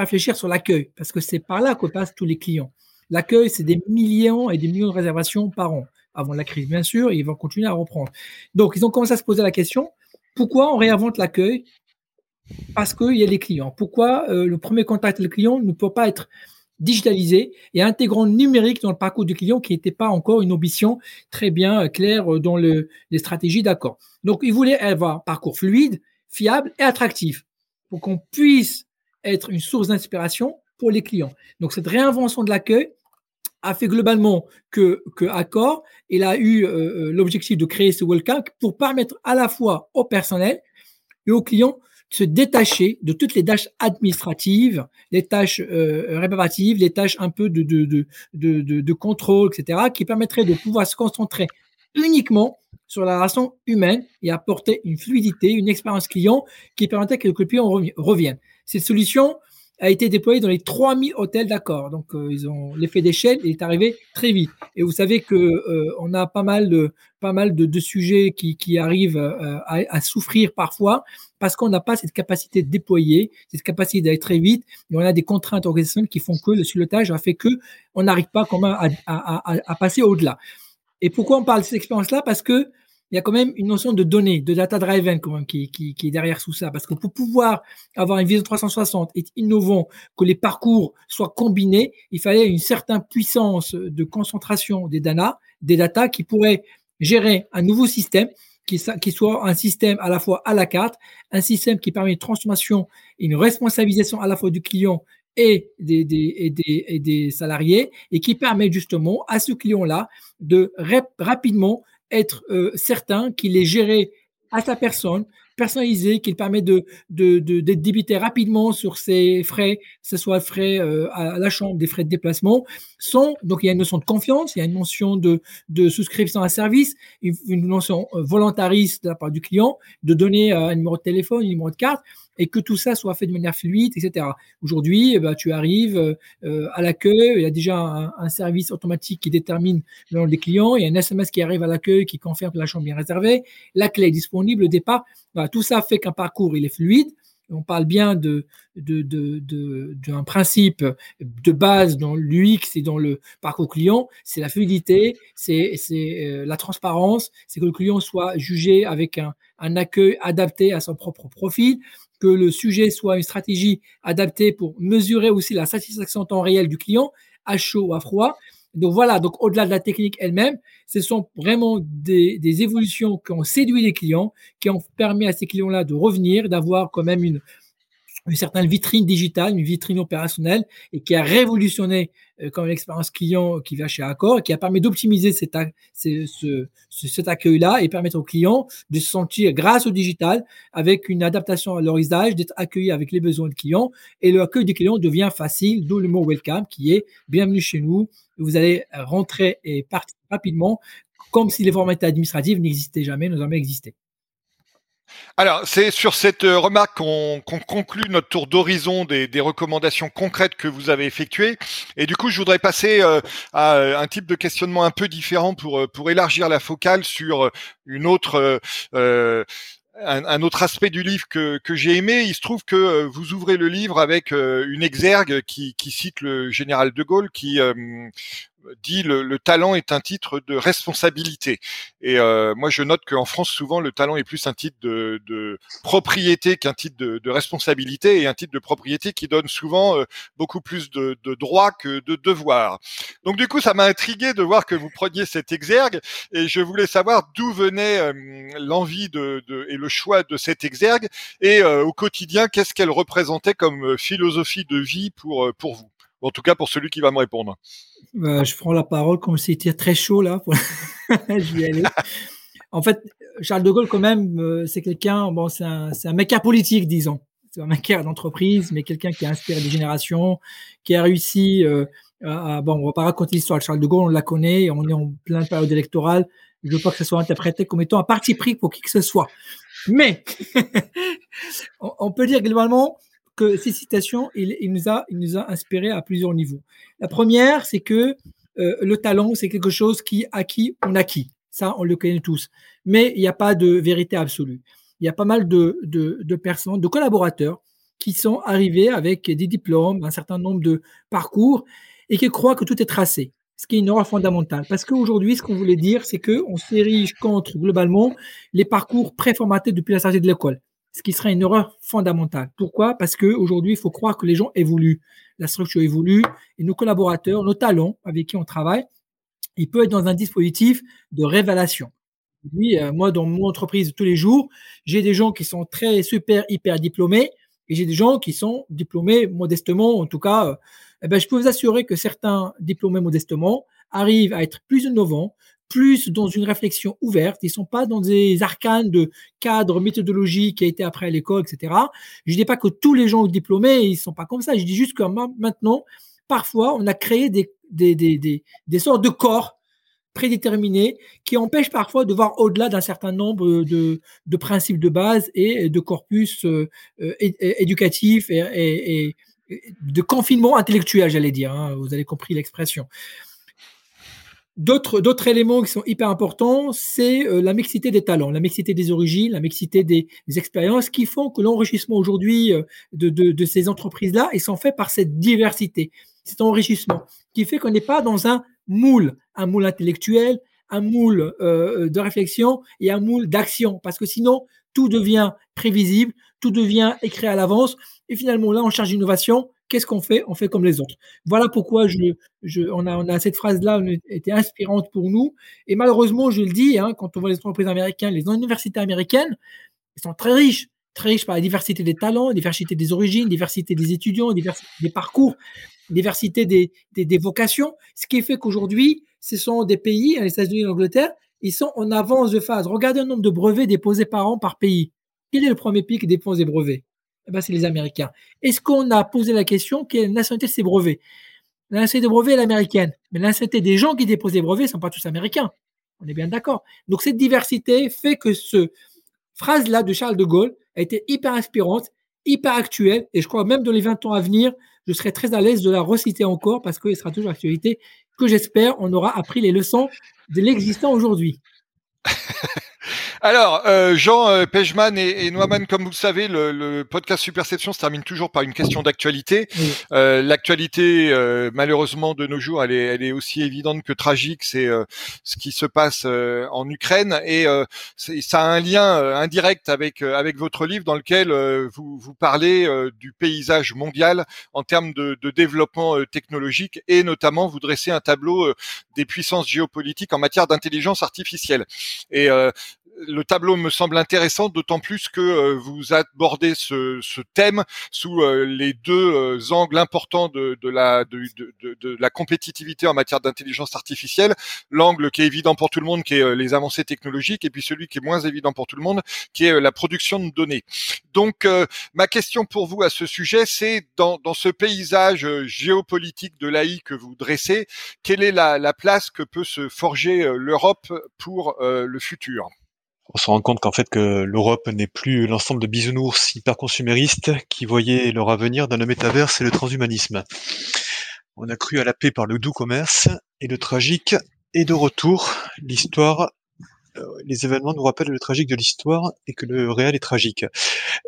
réfléchir sur l'accueil, parce que c'est par là que passent tous les clients. L'accueil, c'est des millions et des millions de réservations par an avant la crise, bien sûr, et ils vont continuer à reprendre. Donc, ils ont commencé à se poser la question, pourquoi on réinvente l'accueil Parce qu'il y a les clients? Pourquoi euh, le premier contact avec le client ne peut pas être digitalisé et intégrant numérique dans le parcours du client qui n'était pas encore une ambition très bien euh, claire euh, dans le, les stratégies d'accord. Donc, ils voulaient avoir un parcours fluide, fiable et attractif pour qu'on puisse être une source d'inspiration pour les clients. Donc, cette réinvention de l'accueil a fait globalement que, que Accor, il a eu l'objectif de créer ce welcome pour permettre à la fois au personnel et aux clients de se détacher de toutes les tâches administratives, les tâches réparatives, les tâches un peu de, de contrôle, etc., qui permettraient de pouvoir se concentrer uniquement sur la relation humaine et apporter une fluidité, une expérience client qui permettait que le client revienne. Cette solution a été déployée dans les 3000 hôtels d'accord. Donc, euh, ils ont l'effet d'échelle est arrivé très vite. Et vous savez que euh, on a pas mal de pas sujets qui, arrivent euh, à, souffrir parfois parce qu'on n'a pas cette capacité de déployer, cette capacité d'aller très vite. Et on a des contraintes organisationnelles qui font que le silotage a fait que on n'arrive pas à, à, à passer au-delà. Et pourquoi on parle de cette expérience-là? Parce que il y a quand même une notion de données, de data driven quand même, qui, est derrière tout ça. Parce que pour pouvoir avoir une vision 360 et innovant, que les parcours soient combinés, il fallait une certaine puissance de concentration des data, des data qui pourraient gérer un nouveau système qui, soit un système à la fois à la carte, un système qui permet une transformation et une responsabilisation à la fois du client et des, et des salariés et qui permet justement à ce client-là de rapidement être euh, certain qu'il est géré à sa personne, personnalisé, qu'il permet de, de, de, d'être débité rapidement sur ses frais, que ce soit frais euh, à la chambre, des frais de déplacement, donc il y a une notion de confiance, il y a une notion de, souscription à service, une, une notion euh, volontariste de la part du client, de donner un numéro de téléphone, un numéro de carte, et que tout ça soit fait de manière fluide, etc. Aujourd'hui, eh ben, tu arrives euh, à l'accueil, il y a déjà un, service automatique qui détermine le nom des clients, il y a un SMS qui arrive à l'accueil qui confirme que la chambre est réservée, la clé est disponible, le départ. tout ça fait qu'un parcours il est fluide. On parle bien d'un de, principe de base dans l'UX et dans le parcours client, c'est la fluidité, c'est euh, la transparence, c'est que le client soit jugé avec un accueil adapté à son propre profil, que le sujet soit une stratégie adaptée pour mesurer aussi la satisfaction en temps réel du client, à chaud ou à froid. Donc voilà, donc au-delà de la technique elle-même, ce sont vraiment des, évolutions qui ont séduit les clients, qui ont permis à ces clients-là de revenir, d'avoir quand même une, certaine vitrine digitale, une vitrine opérationnelle, et qui a révolutionné comme l'expérience client qui va chez Accor, qui a permis d'optimiser cet, ce, cet accueil-là et permettre aux clients de se sentir, grâce au digital, avec une adaptation à leur usage, d'être accueillis avec les besoins de clients. Et le accueil des clients devient facile, d'où le mot welcome, qui est bienvenue chez nous. Vous allez rentrer et partir rapidement, comme si les formalités administratives n'existaient jamais, n'ont jamais existé. Alors, c'est sur cette euh, remarque qu'on conclut notre tour d'horizon des, recommandations concrètes que vous avez effectuées. Et du coup, je voudrais passer euh, à euh, un type de questionnement un peu différent pour, élargir la focale sur un, autre aspect du livre que, j'ai aimé, il se trouve que vous ouvrez le livre avec une exergue qui cite le général de Gaulle, qui dit le, le, talent est un titre de responsabilité. Et euh, moi, je note qu'en France, souvent, le talent est plus un titre de, de propriété qu'un titre de, de, responsabilité, et un titre de propriété qui donne souvent euh, beaucoup plus de, de droits que de devoirs. Donc, du coup, ça m'a intrigué de voir que vous preniez cet exergue, et je voulais savoir d'où venait euh, l'envie de, et le choix de cet exergue, et au quotidien, qu'est-ce qu'elle représentait comme philosophie de vie pour pour vous? En tout cas, pour celui qui va me répondre. Bah, je prends la parole comme c'était très chaud là. je vais aller. En fait, Charles de Gaulle, quand même, euh, c'est quelqu'un, bon, c'est un, un mec politique, disons. C'est un mec d'entreprise, mais quelqu'un qui a inspiré des générations, qui a réussi euh, à, bon, on va pas raconter l'histoire de Charles de Gaulle, on la connaît, on est en pleine période électorale. Je veux pas que ce soit interprété comme étant un parti pris pour qui que ce soit. Mais, on peut dire globalement, que ces citations, il, nous a, il à plusieurs niveaux. La première, c'est que euh, le talent, c'est quelque chose qui acquis, on acquis. Ça, on le connaît tous. Mais il n'y a pas de vérité absolue. Il y a pas mal de personnes, de collaborateurs qui sont arrivés avec des diplômes, un certain nombre de parcours et qui croient que tout est tracé ce qui est une erreur fondamentale. Parce qu'aujourd'hui, ce qu'on voulait dire, c'est qu'on s'érige contre, globalement, les parcours préformatés depuis la sortie de l'école ce qui serait une erreur fondamentale. Pourquoi? Parce qu'aujourd'hui, il faut croire que les gens évoluent, la structure évolue, et nos collaborateurs, nos talents avec qui on travaille, ils peuvent être dans un dispositif de révélation. Oui, euh, moi, dans mon entreprise tous les jours, j'ai des gens qui sont très super, hyper diplômés, et j'ai des gens qui sont diplômés modestement, en tout cas, eh ben, je peux vous assurer que certains diplômés modestement arrivent à être plus innovants, plus dans une réflexion ouverte. Ils sont pas dans des arcanes de cadres méthodologiques qui a été après à l'école, etc. Je dis pas que tous les gens diplômés, ils sont pas comme ça. Je dis juste que maintenant, parfois, on a créé des, sortes de corps prédéterminés qui empêchent parfois de voir au-delà d'un certain nombre de, principes de base et de corpus euh, éducatifs et, et, de confinement intellectuel, j'allais dire. Hein. vous avez compris l'expression. D'autres, éléments qui sont hyper importants, c'est euh, la mixité des talents, la mixité des origines, la mixité des, expériences qui font que l'enrichissement aujourd'hui euh, de, ces entreprises-là, ils sont faits par cette diversité, cet enrichissement qui fait qu'on n'est pas dans un moule, un moule intellectuel, un moule euh, de réflexion et un moule d'action, parce que sinon tout devient prévisible, tout devient écrit à l'avance, et finalement là, on charge d'innovation, Qu'est-ce qu'on fait? On fait comme les autres. Voilà pourquoi on, a, cette phrase-là était inspirante pour nous. Et malheureusement, je le dis, hein, quand on voit les entreprises américaines, les universités américaines, elles sont très riches, très riches par la diversité des talents, la diversité des origines, la diversité des étudiants, la diversité des parcours, la diversité des, des, vocations. Ce qui fait qu'aujourd'hui, ce sont des pays, les États-Unis et l'Angleterre, ils sont en avance de phase. Regardez le nombre de brevets déposés par an par pays. Quel est le premier pays qui dépose des brevets? Ben, c'est les Américains. Est-ce qu'on a posé la question quelle nationalité de ces brevets La nationalité des brevets est l'américaine, mais la nationalité des gens qui déposent des brevets ne sont pas tous américains. On est bien d'accord. Donc cette diversité fait que ce phrase-là de Charles de Gaulle a été hyper inspirante, hyper actuelle, et je crois même dans les 20 ans à venir, je serai très à l'aise de la reciter encore parce qu'elle sera toujours actualité, que j'espère on aura appris les leçons de l'existant aujourd'hui. Alors, euh, Jean euh, Pejman et, et Noaman, comme vous le savez, le, le, podcast Superception se termine toujours par une question d'actualité. Euh, l'actualité, euh, malheureusement, de nos jours, elle est, elle est aussi évidente que tragique. C'est euh, ce qui se passe en Ukraine et ça a un lien indirect avec avec votre livre dans lequel vous vous parlez du paysage mondial en termes de, de, développement technologique et notamment vous dressez un tableau des puissances géopolitiques en matière d'intelligence artificielle. Et le tableau me semble intéressant, d'autant plus que euh, vous abordez ce, ce thème sous euh, les deux euh, angles importants de, de la, de, de, de, la compétitivité en matière d'intelligence artificielle. L'angle qui est évident pour tout le monde, qui est les avancées technologiques, et puis celui qui est moins évident pour tout le monde, qui est la production de données. Donc, ma question pour vous à ce sujet, c'est dans, dans ce paysage géopolitique de l'AI que vous dressez, quelle est la, la place que peut se forger l'Europe pour le futur? On se rend compte qu'en fait que l'Europe n'est plus l'ensemble de bisounours hyper consuméristes qui voyaient leur avenir dans le métaverse et le transhumanisme. On a cru à la paix par le doux commerce et le tragique est de retour. L'histoire, euh, les événements nous rappellent le tragique de l'histoire et que le réel est tragique.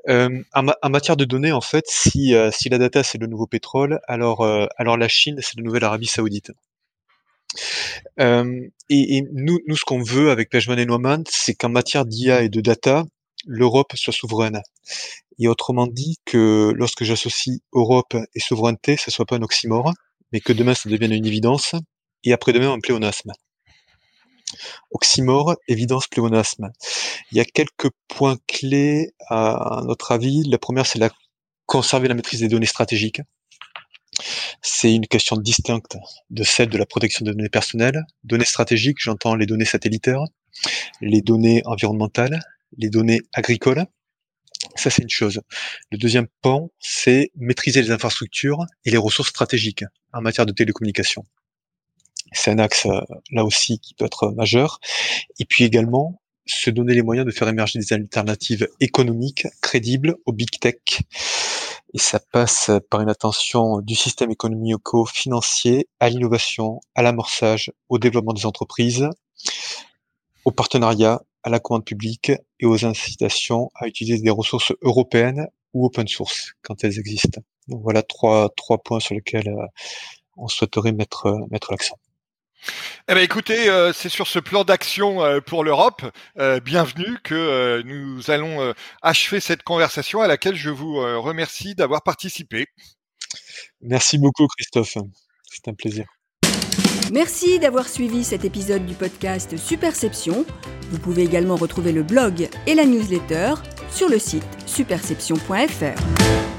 Euh, en, matière de données, en fait, si, euh, si la data c'est le nouveau pétrole, alors, alors la Chine c'est la nouvelle Arabie Saoudite. Euh, et, nous, nous, ce qu'on veut avec Pejman et Neumann, c'est qu'en matière d'IA et de data, l'Europe soit souveraine. Et autrement dit, que lorsque j'associe Europe et souveraineté, ce soit pas un oxymore, mais que demain ça devienne une évidence, et après-demain un pléonasme. Oxymore, évidence, pléonasme. Il y a quelques points clés à notre avis. La première, c'est la conserver la maîtrise des données stratégiques. C'est une question distincte de celle de la protection des données personnelles. Données stratégiques, j'entends les données satellitaires, les données environnementales, les données agricoles. Ça, c'est une chose. Le deuxième pan, c'est maîtriser les infrastructures et les ressources stratégiques en matière de télécommunication. C'est un axe, euh, là aussi, qui peut être majeur. Et puis également, se donner les moyens de faire émerger des alternatives économiques crédibles au big tech et ça passe par une attention du système économico-financier à l'innovation, à l'amorçage, au développement des entreprises, au partenariat, à la commande publique et aux incitations à utiliser des ressources européennes ou open source quand elles existent. Donc voilà trois, trois points sur lesquels euh, on souhaiterait mettre, mettre l'accent. Eh ben, écoutez, euh, c'est sur ce plan d'action euh, pour l'Europe, euh, bienvenue, que nous allons achever cette conversation à laquelle je vous remercie d'avoir participé. Merci beaucoup, Christophe. C'est un plaisir. Merci d'avoir suivi cet épisode du podcast Superception. Vous pouvez également retrouver le blog et la newsletter sur le site superception.fr.